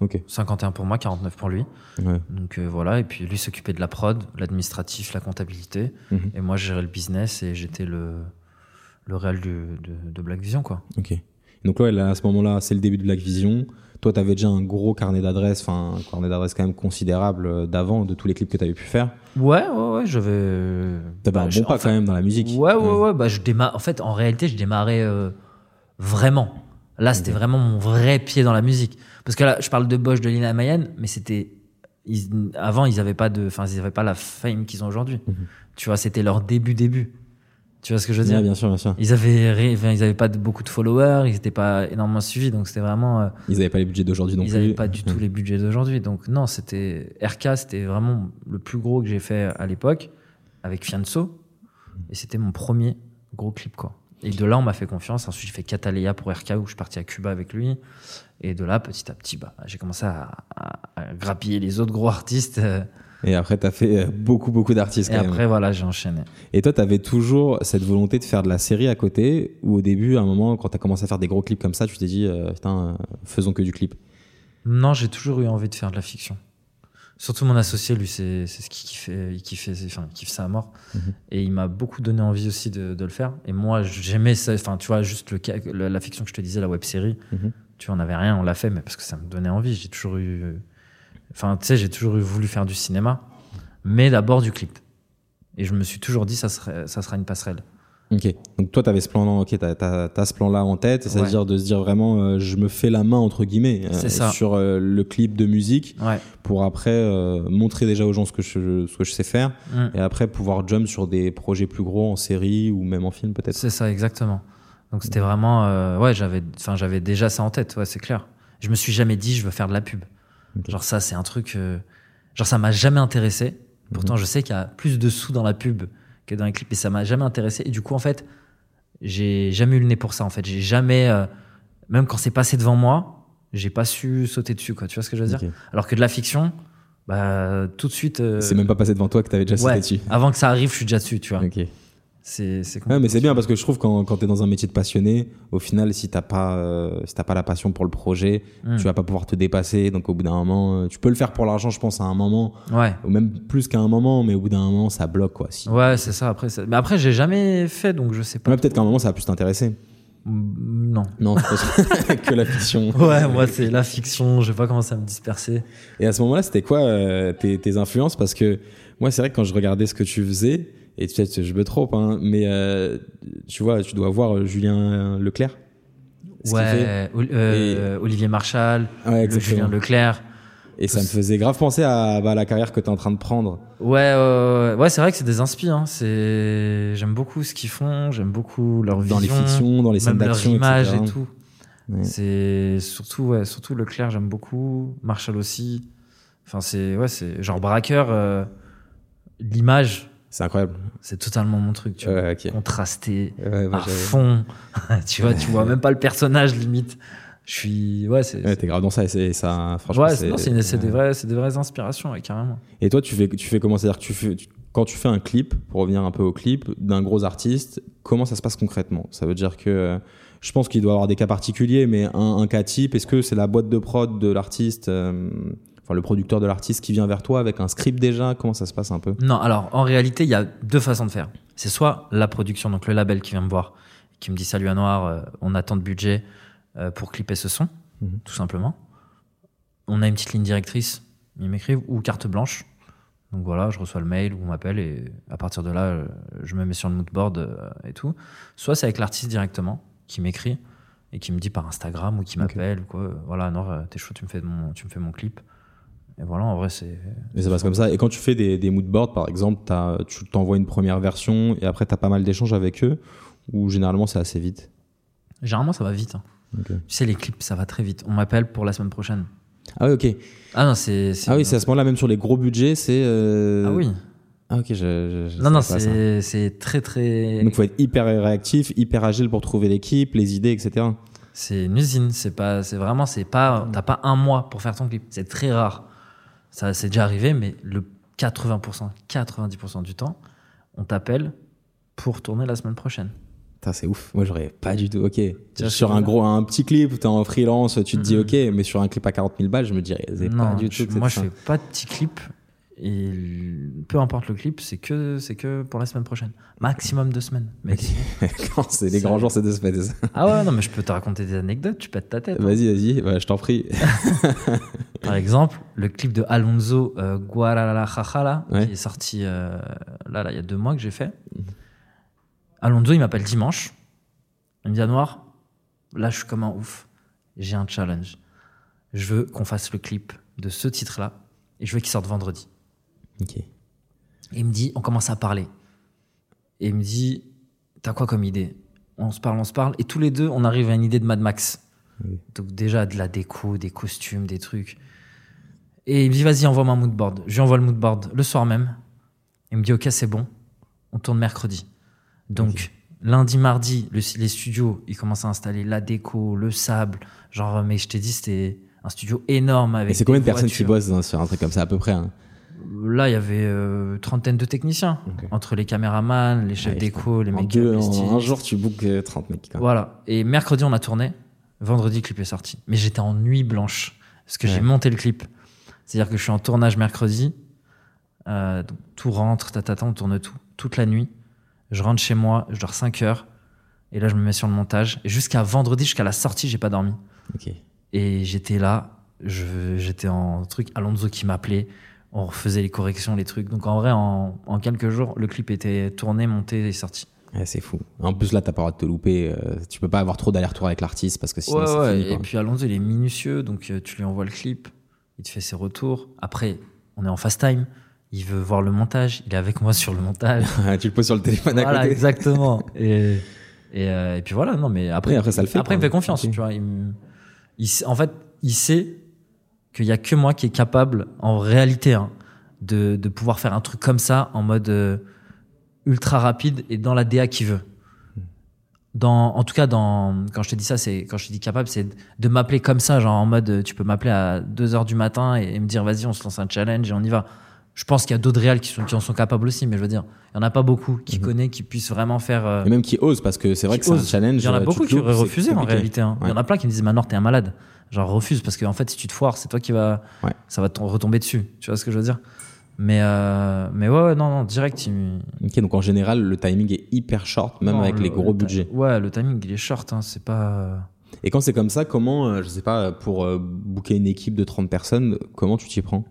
[SPEAKER 2] Ok.
[SPEAKER 1] 51 pour moi, 49 pour lui.
[SPEAKER 2] Ouais.
[SPEAKER 1] Donc euh, voilà, et puis lui s'occupait de la prod, l'administratif, la comptabilité.
[SPEAKER 2] Mhm.
[SPEAKER 1] Et moi, je gérais le business et j'étais le, le réel de, de Black Vision, quoi.
[SPEAKER 2] Ok. Donc là, à ce moment-là, c'est le début de Black Vision. Toi, tu avais déjà un gros carnet d'adresses, enfin un carnet d'adresses quand même considérable euh, d'avant de tous les clips que tu avais pu faire.
[SPEAKER 1] Ouais, ouais, ouais, j'avais.
[SPEAKER 2] T'avais
[SPEAKER 1] bah,
[SPEAKER 2] un bon pas
[SPEAKER 1] fait-
[SPEAKER 2] quand même dans la musique.
[SPEAKER 1] Ouais, ouais, ouais. Bah, je démarre. En fait, en réalité, je démarrais euh, vraiment. Là, c'était vraiment mon vrai pied dans la musique. Parce que là, je parle de Bosch, de Lina Mayenne, mais c'était. ils- Avant, ils n'avaient pas de, enfin, ils avaient pas la fame qu'ils ont aujourd'hui.
[SPEAKER 2] Mhm.
[SPEAKER 1] Tu vois, c'était leur début, début. Tu vois ce que je veux dire?
[SPEAKER 2] Bien sûr, bien sûr.
[SPEAKER 1] Ils avaient, ré- enfin, ils avaient pas de, beaucoup de followers, ils n'étaient pas énormément suivis, donc c'était vraiment. euh,
[SPEAKER 2] Ils n'avaient pas les budgets d'aujourd'hui non
[SPEAKER 1] ils
[SPEAKER 2] plus.
[SPEAKER 1] n'avaient pas du tout les budgets d'aujourd'hui. Donc non, c'était RK, c'était vraiment le plus gros que j'ai fait à l'époque avec Fianso, et c'était mon premier gros clip quoi. Et de là, on m'a fait confiance. Ensuite, j'ai fait Catalea pour RK où je suis parti à Cuba avec lui. Et de là, petit à petit, bah, j'ai commencé à, à- à grappiller les autres gros artistes.
[SPEAKER 2] Et après, tu as fait euh, beaucoup, beaucoup d'artistes
[SPEAKER 1] Et
[SPEAKER 2] quand même.
[SPEAKER 1] après, voilà, j'ai enchaîné.
[SPEAKER 2] Et toi, tu avais toujours cette volonté de faire de la série à côté, ou au début, à un moment, quand tu as commencé à faire des gros clips comme ça, tu t'es dit, euh, putain, euh, faisons que du clip?
[SPEAKER 1] Non, j'ai toujours eu envie de faire de la fiction. Surtout mon associé, lui, c'est c'est ce qu'il kiffait, il kiffait, enfin, il kiffe ça à mort.
[SPEAKER 2] Mhm.
[SPEAKER 1] Et il m'a beaucoup donné envie aussi de, de le faire. Et moi, j'aimais ça, enfin, tu vois, juste le, la fiction que je te disais, la web série.
[SPEAKER 2] Mhm.
[SPEAKER 1] Tu vois, on n'avait rien, on l'a fait, mais parce que ça me donnait envie. J'ai toujours eu, enfin, tu sais, j'ai toujours eu voulu faire du cinéma, mais d'abord du clip. Et je me suis toujours dit, ça serait, ça sera une passerelle.
[SPEAKER 2] Ok. Donc toi, tu avais ce plan-là, as, ce en tête, c'est-à-dire de se dire vraiment, euh, je me fais la main, entre guillemets, euh,
[SPEAKER 1] ça.
[SPEAKER 2] sur euh, le clip de musique,
[SPEAKER 1] Ouais.
[SPEAKER 2] pour après montrer déjà aux gens ce que, je, ce que je sais faire,
[SPEAKER 1] Mm.
[SPEAKER 2] et après pouvoir jump sur des projets plus gros en série ou même en film peut-être.
[SPEAKER 1] C'est ça, exactement. Donc c'était vraiment, euh, ouais, j'avais, déjà ça en tête, ouais, c'est clair. Je me suis jamais dit, je veux faire de la pub. Genre ça, c'est un truc, genre ça m'a jamais intéressé. Pourtant, je sais qu'il y a plus de sous dans la pub que dans les clips, et ça m'a jamais intéressé. Et du coup, en fait, j'ai jamais eu le nez pour ça. En fait, j'ai jamais, euh, même quand c'est passé devant moi, j'ai pas su sauter dessus, quoi. Tu vois ce que je veux dire? Alors que de la fiction, bah tout de suite. euh,
[SPEAKER 2] C'est même pas passé devant toi que tu avais déjà sauté dessus.
[SPEAKER 1] Avant que ça arrive, je suis déjà dessus, tu vois.
[SPEAKER 2] Ok.
[SPEAKER 1] C'est, c'est
[SPEAKER 2] Ouais, mais c'est bien parce que je trouve quand, quand tu es dans un métier de passionné, au final, si t'as pas, euh, si t'as pas la passion pour le projet,
[SPEAKER 1] Hmm.
[SPEAKER 2] tu vas pas pouvoir te dépasser. Donc au bout d'un moment, euh, tu peux le faire pour l'argent, je pense, à un moment,
[SPEAKER 1] Ouais.
[SPEAKER 2] ou même plus qu'à un moment, mais au bout d'un moment, ça bloque quoi. Si...
[SPEAKER 1] Ouais, c'est ça. Après, ça- mais après, j'ai jamais fait, donc je sais pas.
[SPEAKER 2] Ouais, peut-être qu'à un moment, ça va plus t'intéresser.
[SPEAKER 1] Mm, Non.
[SPEAKER 2] Non, je pense que la fiction.
[SPEAKER 1] Ouais, moi, c'est la fiction. Je vais pas commencer à me disperser.
[SPEAKER 2] Et à ce moment-là, c'était quoi euh, tes, tes influences? Parce que moi, c'est vrai que quand je regardais ce que tu faisais, et peut-être je me trompe, hein, mais euh, tu vois, tu dois voir euh, Julien Leclerc. qu'il fait.
[SPEAKER 1] Ouais. Ol- euh, Olivier Marchal,
[SPEAKER 2] Ouais,
[SPEAKER 1] le. Julien Leclerc.
[SPEAKER 2] Et ça me faisait grave penser à bah, la carrière que tu es en train de prendre.
[SPEAKER 1] Ouais, ouais, c'est vrai que c'est des inspi. Hein. C'est, j'aime beaucoup ce qu'ils font. J'aime beaucoup leur vision,
[SPEAKER 2] dans les fictions, dans les scènes d'action,
[SPEAKER 1] image
[SPEAKER 2] etc.
[SPEAKER 1] et tout.
[SPEAKER 2] Ouais.
[SPEAKER 1] C'est surtout, ouais, surtout Leclerc, j'aime beaucoup. Marshall aussi. Enfin, c'est, ouais, c'est genre braqueur. euh, L'image,
[SPEAKER 2] C'est incroyable.
[SPEAKER 1] c'est totalement mon truc. Tu vois.
[SPEAKER 2] Ouais, ok.
[SPEAKER 1] Contrasté,
[SPEAKER 2] Ouais,
[SPEAKER 1] à fond. tu vois, tu vois même pas le personnage limite. Je suis, ouais, c'est.
[SPEAKER 2] Ouais, t'es grave dans ça et ça, franchement.
[SPEAKER 1] Ouais, c'est des c'est des vraies inspirations, ouais, carrément.
[SPEAKER 2] Et toi, tu fais, tu fais comment? C'est-à-dire que tu fais, tu- quand tu fais un clip, pour revenir un peu au clip, d'un gros artiste, comment ça se passe concrètement? Ça veut dire que je pense qu'il doit y avoir des cas particuliers, mais un, un cas type, est-ce que c'est la boîte de prod de l'artiste, euh, enfin le producteur de l'artiste qui vient vers toi avec un script déjà Comment ça se passe un peu?
[SPEAKER 1] Non, alors en réalité, il y a deux façons de faire. C'est soit la production, donc le label qui vient me voir, qui me dit Salut à Noir, euh, on a tant de budget euh, pour clipper ce son,
[SPEAKER 2] Mhm.
[SPEAKER 1] tout simplement. On a une petite ligne directrice, ils m'écrivent, ou carte blanche. Donc voilà, je reçois le mail ou on m'appelle et à partir de là, euh, je me mets sur le moodboard et tout. Soit c'est avec l'artiste directement qui m'écrit et qui me dit par Instagram ou qui m'appelle ou quoi. Voilà, Noir, euh, t'es chaud, tu me fais mon, tu me fais mon clip. Et voilà, en vrai, c'est.
[SPEAKER 2] Et ça passe comme ça. Et quand tu fais des, des moodboards, par exemple, t'as- tu t'envoies une première version et après tu as pas mal d'échanges avec eux, ou généralement c'est assez vite?
[SPEAKER 1] Généralement, ça va vite. hein. Tu sais, les clips, ça va très vite. On m'appelle pour la semaine prochaine.
[SPEAKER 2] Ah oui, ok.
[SPEAKER 1] Ah non, c'est.
[SPEAKER 2] Ah oui, c'est à ce moment-là, même sur les gros budgets, c'est. euh,
[SPEAKER 1] Ah oui.
[SPEAKER 2] Ah ok, je, je- je
[SPEAKER 1] Non, non, c'est très, très.
[SPEAKER 2] Donc, faut être hyper réactif, hyper agile pour trouver l'équipe, les idées, etc.
[SPEAKER 1] C'est une usine. C'est pas. C'est vraiment. C'est pas. T'as pas un mois pour faire ton clip. C'est très rare. Ça, c'est déjà arrivé, mais le 80%, 90% du temps, on t'appelle pour tourner la semaine prochaine.
[SPEAKER 2] C'est ouf. Moi, j'aurais pas du tout. Ok. Sur un gros, un petit clip, t'es en freelance, tu te dis
[SPEAKER 1] Mhm.
[SPEAKER 2] ok, mais sur un clip à 40 000 balles, je me dirais, pas du tout.
[SPEAKER 1] je- moi,
[SPEAKER 2] ça.
[SPEAKER 1] je fais pas de petits clips. Et peu importe le clip, c'est que, c'est que pour la semaine prochaine. Maximum deux semaines. Mais
[SPEAKER 2] Quand c'est les grands jours, c'est deux semaines.
[SPEAKER 1] Ah ouais, non, mais je peux te raconter des anecdotes, tu pètes ta tête. hein.
[SPEAKER 2] Vas-y, vas-y, Ouais, je t'en prie.
[SPEAKER 1] Par exemple, le clip de Alonso euh, Guadalajara, là,
[SPEAKER 2] Ouais.
[SPEAKER 1] qui est sorti euh, là, là, il y a deux mois que j'ai fait. Alonso, il m'appelle dimanche. Il me dit, Noir, là, je suis comme un ouf. J'ai un challenge. Je veux qu'on fasse le clip de ce titre-là et je veux qu'il sorte vendredi.
[SPEAKER 2] Ok.
[SPEAKER 1] Et il me dit, on commence à parler. Et il me dit, t'as quoi comme idée? On se parle, on se parle. Et tous les deux, on arrive à une idée de Mad Max.
[SPEAKER 2] Oui.
[SPEAKER 1] Donc déjà de la déco, des costumes, des trucs. Et il me dit, vas-y, envoie-moi un moodboard. Je lui envoie le moodboard le soir même. Il me dit, ok, c'est bon. On tourne mercredi. Donc, lundi, mardi, le- les studios, ils commencent à installer la déco, le sable. Genre, mais je t'ai dit, c'était un studio énorme avec.
[SPEAKER 2] Et c'est combien de personnes qui bossent sur un truc comme ça, à peu près hein?
[SPEAKER 1] Là, il y avait euh, trentaine de techniciens. Entre les caméramans, les chefs
[SPEAKER 2] Ouais,
[SPEAKER 1] déco, les make-up,
[SPEAKER 2] deux, en un jour, tu bookes euh, 30 mecs. quoi.
[SPEAKER 1] Voilà. Et mercredi, on a tourné. Vendredi, le clip est sorti. Mais j'étais en nuit blanche. Parce que
[SPEAKER 2] Ouais.
[SPEAKER 1] j'ai monté le clip. C'est-à-dire que je suis en tournage mercredi. Euh, donc, tout rentre, tatata, on tourne tout. Toute la nuit. Je rentre chez moi, je dors 5 heures. Et là, je me mets sur le montage. Et jusqu'à vendredi, jusqu'à la sortie, j'ai pas dormi.
[SPEAKER 2] Ok.
[SPEAKER 1] Et j'étais là. J'étais en truc. Alonso qui m'appelait. On refaisait les corrections, les trucs. Donc en vrai, en, en quelques jours, le clip était tourné, monté et sorti.
[SPEAKER 2] Ouais, c'est fou. En plus, là, t'as pas le droit de te louper. euh, tu peux pas avoir trop d'aller-retour avec l'artiste parce que sinon,
[SPEAKER 1] Ouais,
[SPEAKER 2] c'est
[SPEAKER 1] ouais.
[SPEAKER 2] fini.
[SPEAKER 1] Et puis Alonso, il est minutieux, donc euh, tu lui envoies le clip, il te fait ses retours. Après, on est en fast time, il veut voir le montage, il est avec moi sur le montage.
[SPEAKER 2] tu le poses sur le téléphone à côté.
[SPEAKER 1] exactement. Et, et, euh, et puis voilà, non, mais après,
[SPEAKER 2] Oui, après, ça le fait,
[SPEAKER 1] Après, il me
[SPEAKER 2] quoi.
[SPEAKER 1] fait confiance, tu vois. Il me- il en fait, il sait qu'il y a que moi qui est capable, en réalité, hein, de, de pouvoir faire un truc comme ça en mode euh, ultra rapide et dans la DA qu'il veut. Dans, en tout cas, dans, quand je te dis ça, c'est quand je te dis capable, c'est de m'appeler comme ça, genre en mode, tu peux m'appeler à 2 heures du matin et, et me dire, vas-y, on se lance un challenge et on y va. Je pense qu'il y a d'autres réals qui, sont, qui en sont capables aussi, mais je veux dire, il y en a pas beaucoup qui connaissent, qui puissent vraiment faire. euh,
[SPEAKER 2] Et même qui osent parce que c'est vrai que c'est un challenge.
[SPEAKER 1] Il y en a
[SPEAKER 2] euh,
[SPEAKER 1] beaucoup qui auraient refusé en réalité. hein. Il y en a plein qui me disent Manor, t'es un malade. Genre refuse parce que en fait, si tu te foires, c'est toi qui va,
[SPEAKER 2] Ouais.
[SPEAKER 1] ça va te retomber dessus. Tu vois ce que je veux dire? Mais euh, mais ouais, ouais, non, non, direct. il-
[SPEAKER 2] Ok, donc en général, le timing est hyper short, même
[SPEAKER 1] non,
[SPEAKER 2] avec
[SPEAKER 1] le-
[SPEAKER 2] les gros
[SPEAKER 1] le
[SPEAKER 2] budgets.
[SPEAKER 1] Ouais, le timing il est short. Hein, c'est pas.
[SPEAKER 2] Et quand c'est comme ça, comment, euh, je sais pas, pour euh, booker une équipe de 30 personnes, comment tu t'y prends?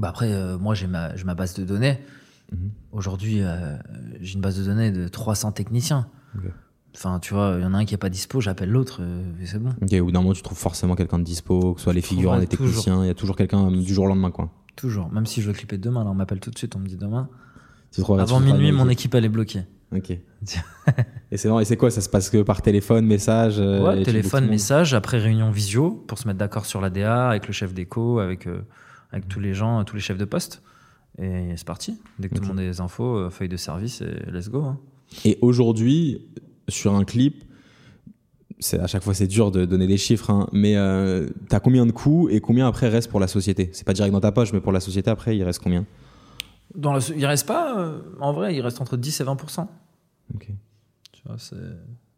[SPEAKER 1] Bah après, euh, moi j'ai ma, base de données.
[SPEAKER 2] Mhm.
[SPEAKER 1] Aujourd'hui, euh, j'ai une base de données de 300 techniciens. Enfin, tu vois, il y en a un qui est pas dispo, j'appelle l'autre, euh, et c'est bon.
[SPEAKER 2] Ok, ou d'un moment, tu trouves forcément quelqu'un de dispo, que ce soit les figurants, les techniciens, il y a toujours quelqu'un du jour au lendemain, quoi.
[SPEAKER 1] Toujours. Même si je veux clipper demain, là, on m'appelle tout de suite, on me dit demain. Avant minuit, mon
[SPEAKER 2] équipe.
[SPEAKER 1] elle est bloquée.
[SPEAKER 2] Ok. et c'est et c'est quoi Ça se passe que par téléphone, message
[SPEAKER 1] Ouais, téléphone, message, après réunion visio pour se mettre d'accord sur la DA avec le chef d'éco, avec, euh, avec tous les gens, tous les chefs de poste. Et c'est parti. Dès que tout le monde a les infos, euh, feuille de service et let's go. hein.
[SPEAKER 2] Et aujourd'hui, sur un clip, à chaque fois c'est dur de donner des chiffres, hein, mais euh, t'as combien de coûts et combien après reste pour la société? C'est pas direct dans ta poche, mais pour la société après, il reste combien?
[SPEAKER 1] Dans le- il reste pas, euh, en vrai, il reste entre 10 et 20%
[SPEAKER 2] Ok.
[SPEAKER 1] Tu vois, c'est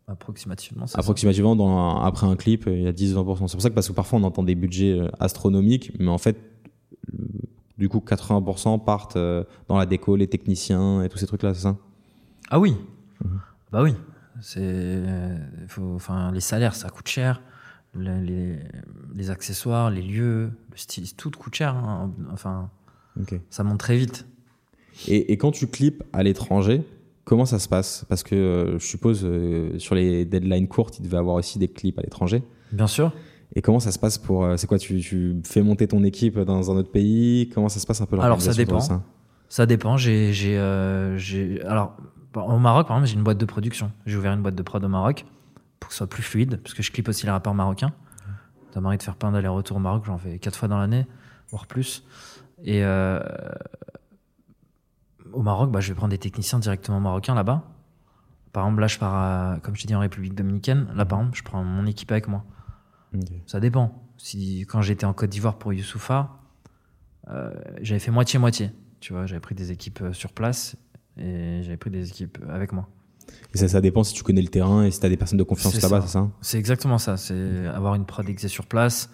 [SPEAKER 1] approximativement.
[SPEAKER 2] Approximativement, dans un- après un clip, il y a 10-20%. C'est pour ça que parce que parfois on entend des budgets euh, astronomiques, mais en fait, du coup, 80% partent euh, dans la déco, les techniciens et tous ces trucs-là, c'est ça?
[SPEAKER 1] Ah oui
[SPEAKER 2] Mhm.
[SPEAKER 1] Bah oui. C'est, faut, enfin, les salaires, ça coûte cher. Le- Les, les accessoires, les lieux, le style, tout coûte cher. hein. Enfin,
[SPEAKER 2] Ok.
[SPEAKER 1] ça monte très vite.
[SPEAKER 2] Et, et quand tu clips à l'étranger, comment ça se passe? Parce que euh, je suppose euh, sur les deadlines courtes, il devait avoir aussi des clips à l'étranger.
[SPEAKER 1] Bien sûr.
[SPEAKER 2] Et comment ça se passe pour euh, C'est quoi tu, tu fais monter ton équipe dans un autre pays? Comment ça se passe un peu
[SPEAKER 1] Alors, ça dépend. Ça? Dépend. J'ai, j'ai, euh, alors, bah, au Maroc, par exemple, j'ai une boîte de production. J'ai ouvert une boîte de prod au Maroc pour que ce soit plus fluide, parce que je clip aussi les rappeurs marocains. Ça m'arrive de faire plein d'allers-retours au Maroc, j'en fais quatre fois dans l'année, voire plus. Et euh, au Maroc, bah, je vais prendre des techniciens directement marocains là-bas. Par exemple, là, je pars, à- comme je t'ai dit, en République dominicaine. Là, par exemple, je prends mon équipe avec moi. Ça dépend. Si, quand j'étais en Côte d'Ivoire pour Youssoufa, euh, j'avais fait moitié-moitié. Tu vois, j'avais pris des équipes euh, sur place et j'avais pris des équipes avec moi.
[SPEAKER 2] Et ça, ça dépend si tu connais le terrain et si tu as des personnes de confiance là-bas, c'est ça?
[SPEAKER 1] C'est exactement ça. C'est avoir une prod sur place.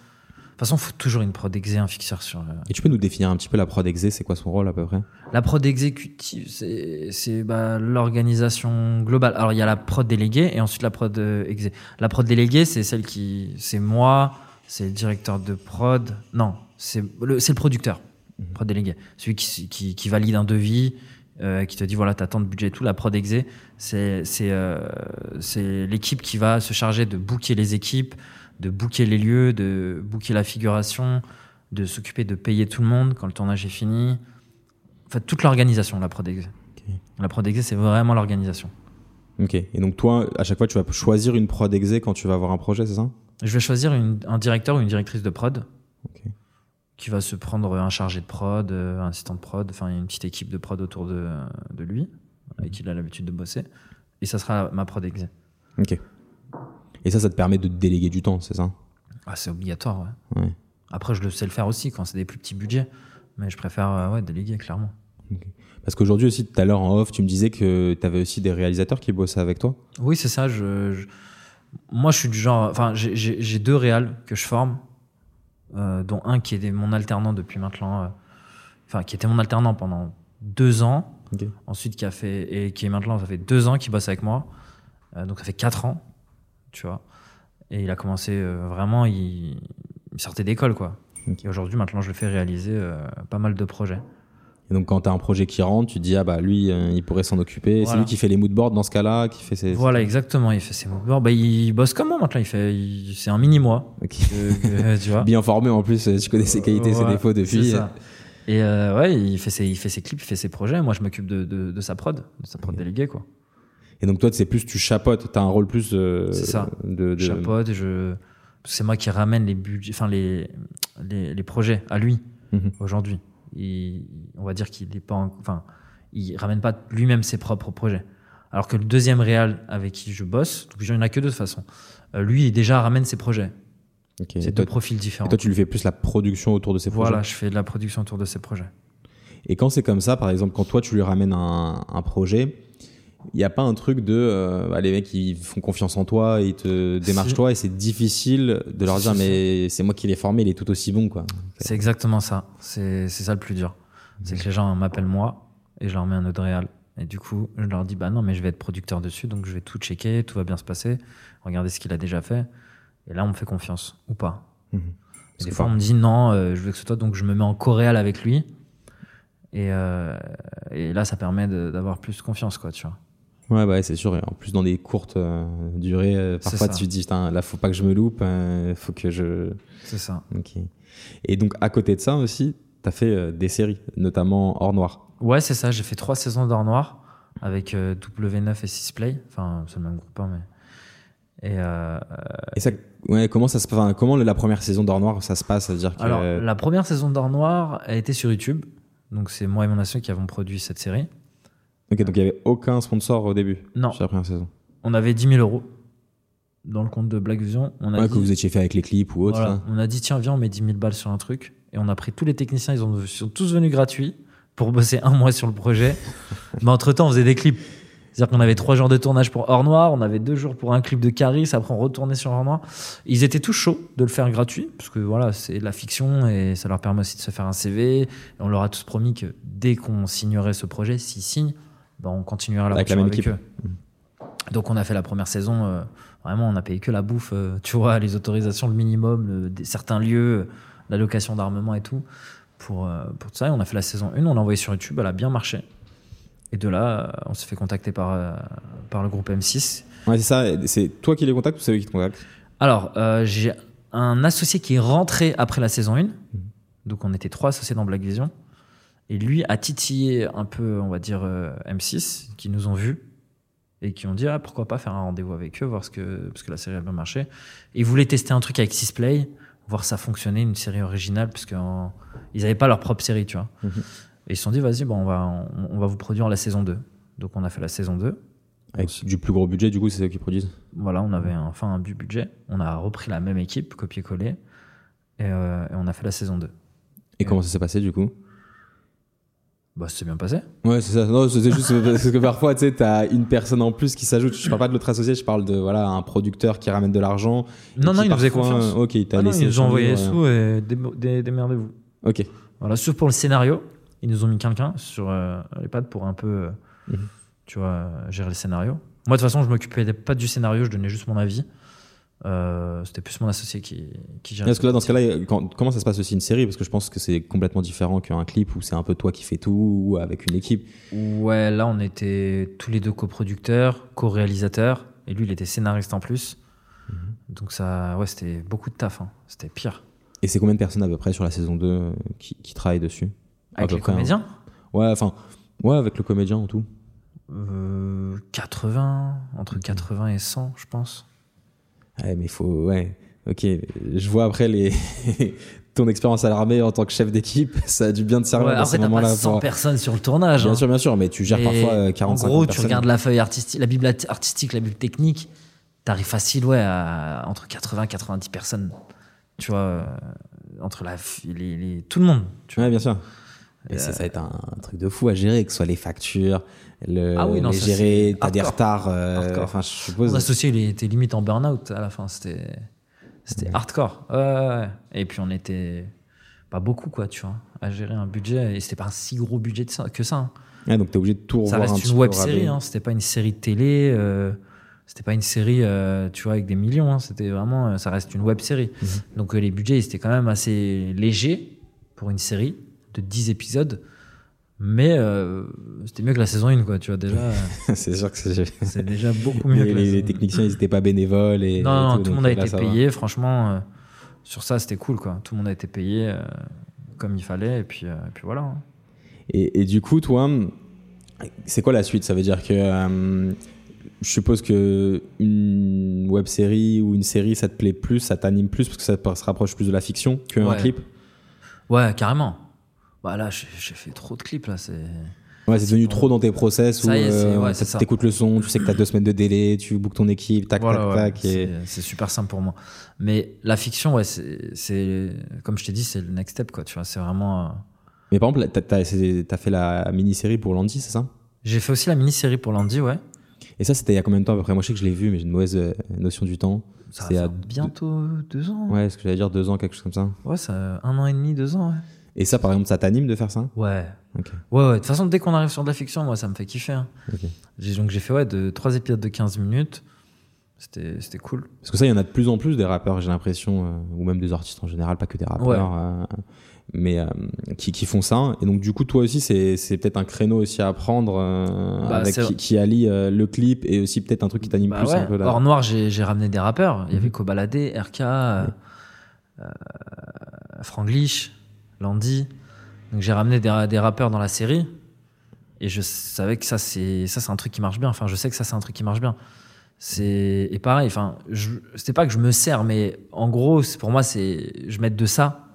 [SPEAKER 1] De toute façon, il faut toujours une prod exé, un fixeur sur.
[SPEAKER 2] Et tu peux nous définir un petit peu la prod exé, c'est quoi son rôle à peu près?
[SPEAKER 1] La prod exécutive, c'est bah, l'organisation globale. Alors, il y a la prod déléguée et ensuite la prod euh, exé. La prod déléguée, c'est celle qui. C'est moi, c'est le directeur de prod. Non, c'est le, le producteur, prod délégué. Celui qui, qui, qui valide un devis, euh, qui te dit voilà, t'as tant de budget et tout. La prod exé, c'est c'est euh, c'est l'équipe qui va se charger de booker les équipes, de booker les lieux, de booker la figuration, de s'occuper de payer tout le monde quand le tournage est fini. En fait, toute l'organisation, la prod exé.
[SPEAKER 2] Ok.
[SPEAKER 1] La prod exé, c'est vraiment l'organisation.
[SPEAKER 2] Ok. Et donc toi, à chaque fois, tu vas choisir une prod exé quand tu vas avoir un projet, c'est ça?
[SPEAKER 1] Je vais choisir une- un directeur ou une directrice de prod qui va se prendre un chargé de prod, euh, un assistant de prod, enfin une petite équipe de prod autour de, de lui, avec qui il a l'habitude de bosser. Et ça sera ma prod exé.
[SPEAKER 2] Ok. Et ça, ça te permet de te déléguer du temps, c'est ça?
[SPEAKER 1] Ah, c'est obligatoire, ouais.
[SPEAKER 2] Ouais.
[SPEAKER 1] Après, je le sais le faire aussi quand c'est des plus petits budgets. Mais je préfère euh, ouais, déléguer, clairement.
[SPEAKER 2] Parce qu'aujourd'hui aussi, tout à l'heure en off, tu me disais que tu avais aussi des réalisateurs qui bossaient avec toi.
[SPEAKER 1] Oui, c'est ça. Je, je- Moi, je suis du genre. Enfin, j'ai- deux réals que je forme, euh, dont un qui est mon alternant depuis maintenant. euh, Enfin, qui était mon alternant pendant deux ans. Ensuite, qui a fait. Et qui est maintenant, ça fait deux ans qu'il bosse avec moi. Donc, ça fait quatre ans, tu vois. Et il a commencé euh, vraiment. Il, il sortait d'école, quoi. Et aujourd'hui, maintenant, je le fais réaliser euh, pas mal de projets.
[SPEAKER 2] Et donc quand tu as un projet qui rentre, tu te dis, ah bah lui, euh, il pourrait s'en occuper. C'est lui qui fait les moodboards dans ce cas-là, qui fait ses...
[SPEAKER 1] Voilà, exactement. Il fait ses mouvements. Bah, il bosse comme moi maintenant. Il fait. il- C'est un mini moi.
[SPEAKER 2] Ok.
[SPEAKER 1] que- que- tu vois.
[SPEAKER 2] Bien formé en plus, tu connais ses qualités, ses
[SPEAKER 1] Ouais,
[SPEAKER 2] défauts depuis.
[SPEAKER 1] c'est ça. Et ouais, il fait, ses, il fait ses clips, il fait ses projets. Moi, je m'occupe de, de, de sa prod, de sa prod déléguée, quoi.
[SPEAKER 2] Et donc toi, c'est plus tu chapotes, tu as un rôle plus euh,
[SPEAKER 1] C'est ça.
[SPEAKER 2] de, de-
[SPEAKER 1] Je chapeaute, je... c'est moi qui ramène les budgets, enfin les, les, les projets à lui
[SPEAKER 2] Mhm.
[SPEAKER 1] aujourd'hui. On va dire qu'il est pas, en- enfin, il ramène pas lui-même ses propres projets. Alors que le deuxième réal avec qui je bosse, donc il n'y en a que deux de toute façon, euh, lui il déjà ramène ses projets.
[SPEAKER 2] Et
[SPEAKER 1] C'est deux profils
[SPEAKER 2] et
[SPEAKER 1] différents.
[SPEAKER 2] toi, tu lui fais plus la production autour de ses
[SPEAKER 1] voilà,
[SPEAKER 2] projets.
[SPEAKER 1] je fais de la production autour de ses projets.
[SPEAKER 2] Et quand c'est comme ça, par exemple, quand toi tu lui ramènes un, un projet, il n'y a pas un truc de euh, ah, les mecs ils font confiance en toi, ils te démarchent toi et c'est difficile de leur dire mais c'est moi qui l'ai formé, il est tout aussi bon quoi.
[SPEAKER 1] C'est exactement ça. C'est c'est ça le plus dur. C'est que les gens m'appellent moi et je leur mets un autre réal. Et du coup, je leur dis bah non, mais je vais être producteur dessus, donc je vais tout checker, tout va bien se passer. Regardez ce qu'il a déjà fait. Et là, on me fait confiance ou pas.
[SPEAKER 2] Mhm.
[SPEAKER 1] Des fois, on me dit non, euh, je veux que ce soit, donc je me mets en coréal avec lui. Et, euh, et là, ça permet d'avoir plus confiance, quoi, tu vois.
[SPEAKER 2] Ouais, bah ouais, c'est sûr. Et en plus, dans des courtes euh, durées, euh, parfois tu te dis, là, faut pas que je me loupe, euh, faut que je.
[SPEAKER 1] C'est ça.
[SPEAKER 2] Et donc, à côté de ça aussi, tu as fait euh, des séries, notamment Hors Noir.
[SPEAKER 1] Ouais, c'est ça. J'ai fait trois saisons d'Or Noir avec euh, W9 et 6play. Enfin, c'est le même groupe, hein, mais. Et euh,
[SPEAKER 2] Et ça, ouais, comment ça se enfin, comment la première saison d'Or Noir ça se passe? C'est-à-dire que.
[SPEAKER 1] Alors, la première saison d'Or Noir a été sur YouTube. Donc, c'est moi et mon associé qui avons produit cette série.
[SPEAKER 2] Ok, donc il y avait aucun sponsor au début
[SPEAKER 1] Non,
[SPEAKER 2] sur la première saison.
[SPEAKER 1] on avait 10 000 euros dans le compte de Black Vision. On a
[SPEAKER 2] Ouais,
[SPEAKER 1] dit,
[SPEAKER 2] que vous étiez fait avec les clips ou autre.
[SPEAKER 1] voilà,
[SPEAKER 2] là.
[SPEAKER 1] on a dit, tiens, viens, on met 10 000 balles sur un truc. Et on a pris tous les techniciens, ils, ont, ils sont tous venus gratuits pour bosser un mois sur le projet. Mais entre-temps, on faisait des clips. C'est-à-dire qu'on avait trois jours de tournage pour Or Noir, on avait deux jours pour un clip de Caris, après on retournait sur Or Noir. Ils étaient tous chauds de le faire gratuit, parce que voilà, c'est de la fiction et ça leur permet aussi de se faire un CV. Et on leur a tous promis que dès qu'on signerait ce projet, s'ils signent, ben on continuera
[SPEAKER 2] Avec la même
[SPEAKER 1] avec eux. Donc on a fait la première saison, euh, vraiment on a payé que la bouffe, euh, tu vois, les autorisations, le minimum, le- des- certains lieux, la location d'armement et tout, pour, euh, pour tout ça. Et on a fait la saison 1, on l'a envoyé sur YouTube, elle a bien marché. Et de là, on s'est fait contacter par, par le groupe M6.
[SPEAKER 2] Ouais, c'est ça. C'est toi qui les contactes ou c'est eux qui te contactent?
[SPEAKER 1] Alors, j'ai un associé qui est rentré après la saison 1. Donc, on était trois associés dans Black Vision. Et lui a titillé un peu, on va dire, euh, M6, qui nous ont vus et qui ont dit ah, pourquoi pas faire un rendez-vous avec eux, voir ce que, parce que la série a bien marché. Et ils voulaient tester un truc avec Sisplay, voir ça fonctionner, une série originale, parce qu'ils n'avaient pas leur propre série, tu vois.
[SPEAKER 2] Mhm.
[SPEAKER 1] Et ils se sont dit, vas-y, bon, on, va, on, on va vous produire la saison 2. Donc on a fait la saison 2.
[SPEAKER 2] Avec du plus gros budget, du coup, c'est eux qui produisent?
[SPEAKER 1] Voilà, on avait enfin un budget. On a repris la même équipe, copier-coller. Et, euh, et on a fait la saison 2.
[SPEAKER 2] Et comment ça s'est passé, du coup?
[SPEAKER 1] Bah, c'est bien passé.
[SPEAKER 2] Ouais, c'est ça. Non, c'est juste parce que parfois, tu sais, t'as une personne en plus qui s'ajoute. Je parle pas de l'autre associé, je parle de voilà un producteur qui ramène de l'argent.
[SPEAKER 1] Non, non, il nous faisait confiance.
[SPEAKER 2] Ok, il t'a
[SPEAKER 1] Ah non,
[SPEAKER 2] laissé.
[SPEAKER 1] ils nous ont envoyé sous et dé- dé- démerdez-vous.
[SPEAKER 2] Ok.
[SPEAKER 1] Voilà, sauf pour le scénario, ils nous ont mis quelqu'un sur euh, les pattes pour un peu, euh,
[SPEAKER 2] Mhm.
[SPEAKER 1] tu vois, gérer le scénario. Moi, de toute façon, je m'occupais pas du scénario, je donnais juste mon avis. Euh, C'était plus mon associé qui, qui gérait.
[SPEAKER 2] Parce que là, dans ce cas-là, comment ça se passe aussi une série? Parce que je pense que c'est complètement différent qu'un clip où c'est un peu toi qui fais tout ou avec une équipe.
[SPEAKER 1] Ouais, là, on était tous les deux coproducteurs, co-réalisateurs, et lui, il était scénariste en plus.
[SPEAKER 2] Mhm.
[SPEAKER 1] Donc ça, ouais, c'était beaucoup de taf. hein. C'était pire.
[SPEAKER 2] Et c'est combien de personnes à peu près sur la saison 2 euh, qui, qui travaillent dessus?
[SPEAKER 1] Avec les
[SPEAKER 2] hein.
[SPEAKER 1] comédiens,
[SPEAKER 2] Ouais, enfin, ouais, avec le comédien en tout.
[SPEAKER 1] euh, 80, entre 80 et 100, je pense.
[SPEAKER 2] Ouais, mais il faut, ouais. Ok, je vois après les ton expérience à l'armée en tant que chef d'équipe, ça a dû bien te servir
[SPEAKER 1] Ouais, après,
[SPEAKER 2] ces
[SPEAKER 1] t'as
[SPEAKER 2] moments-là.
[SPEAKER 1] pas 100
[SPEAKER 2] pour-
[SPEAKER 1] personnes sur le tournage.
[SPEAKER 2] Bien
[SPEAKER 1] hein.
[SPEAKER 2] sûr, bien sûr, mais tu gères
[SPEAKER 1] Et
[SPEAKER 2] parfois euh, 45
[SPEAKER 1] En gros, tu
[SPEAKER 2] personnes.
[SPEAKER 1] regardes la feuille artistique, la bible artistique, la bible technique, t'arrives facile, ouais, à entre 80 et 90 personnes. Tu vois, euh, entre la, les, les- tout le monde. Tu vois.
[SPEAKER 2] Ouais, bien sûr. Et
[SPEAKER 1] Euh,
[SPEAKER 2] c'est- ça va être un, un truc de fou à gérer, que ce soit les factures, le,
[SPEAKER 1] Ah oui, non,
[SPEAKER 2] les
[SPEAKER 1] ça,
[SPEAKER 2] gérer, t'as des retards. euh. Enfin, je suppose.
[SPEAKER 1] Mon associé, il était limite en burn-out à la fin. C'était, c'était
[SPEAKER 2] Ouais.
[SPEAKER 1] hardcore. Et puis, on était pas beaucoup, quoi, tu vois, à gérer un budget. Et c'était pas un si gros budget ça- que ça. hein.
[SPEAKER 2] Donc t'es obligé de tout
[SPEAKER 1] Ça
[SPEAKER 2] revoir un
[SPEAKER 1] reste une web série, hein. c'était pas une série de télé, euh, c'était pas une série, euh, tu vois, avec des millions, hein. c'était vraiment, euh, ça reste une web série.
[SPEAKER 2] Mhm.
[SPEAKER 1] Donc euh, les budgets, ils étaient quand même assez légers pour une série de 10 épisodes, mais euh, c'était mieux que la saison 1, quoi, tu vois, déjà,
[SPEAKER 2] c'est sûr que c'est.
[SPEAKER 1] déjà beaucoup mieux
[SPEAKER 2] Les,
[SPEAKER 1] que
[SPEAKER 2] les
[SPEAKER 1] saison
[SPEAKER 2] techniciens, ils étaient pas bénévoles. Et,
[SPEAKER 1] Non,
[SPEAKER 2] et
[SPEAKER 1] non,
[SPEAKER 2] tout,
[SPEAKER 1] tout le monde a
[SPEAKER 2] là,
[SPEAKER 1] été
[SPEAKER 2] va.
[SPEAKER 1] payé, franchement, euh, sur ça, c'était cool, quoi. Tout le monde a été payé euh, comme il fallait, et puis, et puis voilà. hein.
[SPEAKER 2] Et, et du coup, toi, c'est quoi la suite? Ça veut dire que je suppose que une web série ou une série, ça te plaît plus, ça t'anime plus parce que ça se rapproche plus de la fiction qu'un
[SPEAKER 1] Ouais.
[SPEAKER 2] clip?
[SPEAKER 1] Ouais, carrément. Bah là, j'ai fait trop de clips, là, c'est...
[SPEAKER 2] Ouais, c'est devenu trop dans tes process où euh,
[SPEAKER 1] ouais,
[SPEAKER 2] t'écoutes le son, tu sais que t'as deux semaines de délai, tu bookes ton équipe, tac,
[SPEAKER 1] Voilà,
[SPEAKER 2] tac,
[SPEAKER 1] ouais,
[SPEAKER 2] tac. Et...
[SPEAKER 1] c'est- super simple pour moi. Mais la fiction, ouais, c'est, comme je t'ai dit, c'est le next step, quoi. Tu vois, c'est vraiment. euh,
[SPEAKER 2] Mais par exemple, t'as- t'as fait la mini-série pour Landy, c'est ça?
[SPEAKER 1] J'ai fait aussi la mini-série pour Landy, ouais.
[SPEAKER 2] Et ça, c'était il y a combien de temps à peu près? Moi, je sais que je l'ai vu, mais j'ai une mauvaise euh, notion du temps.
[SPEAKER 1] Ça va
[SPEAKER 2] à
[SPEAKER 1] bientôt deux ans.
[SPEAKER 2] Ouais, ce que j'allais dire, deux ans, quelque chose comme ça.
[SPEAKER 1] Ouais, ça un an et demi, deux ans, ouais.
[SPEAKER 2] Et ça, par exemple, ça t'anime de faire ça?
[SPEAKER 1] Ouais. Ouais, ouais. De toute façon, dès qu'on arrive sur de la fiction, moi, ça me fait kiffer. hein. Donc, j'ai fait, ouais, de trois épisodes de 15 minutes. C'était, cool.
[SPEAKER 2] Parce que ça, il y en a de plus en plus des rappeurs, j'ai l'impression, euh, ou même des artistes en général, pas que des rappeurs,
[SPEAKER 1] Ouais.
[SPEAKER 2] euh, mais euh, qui, qui font ça. Et donc, du coup, toi aussi, c'est peut-être un créneau aussi à prendre
[SPEAKER 1] Bah,
[SPEAKER 2] avec, qui, qui allie le clip et aussi peut-être un truc qui t'anime
[SPEAKER 1] Bah
[SPEAKER 2] plus
[SPEAKER 1] ouais.
[SPEAKER 2] un peu là.
[SPEAKER 1] Hors noir, j'ai, ramené des rappeurs. Il y avait
[SPEAKER 2] Mhm.
[SPEAKER 1] Kobalade, RK, euh, Franglish, Landy. Donc j'ai ramené des, rappeurs dans la série. Et je savais que ça, c'est, ça, c'est un truc qui marche bien. Enfin, je sais que ça, c'est un truc qui marche bien. C'est, et pareil, enfin, c'était pas que je me sers, mais en gros, c'est, pour moi, c'est, je mets de ça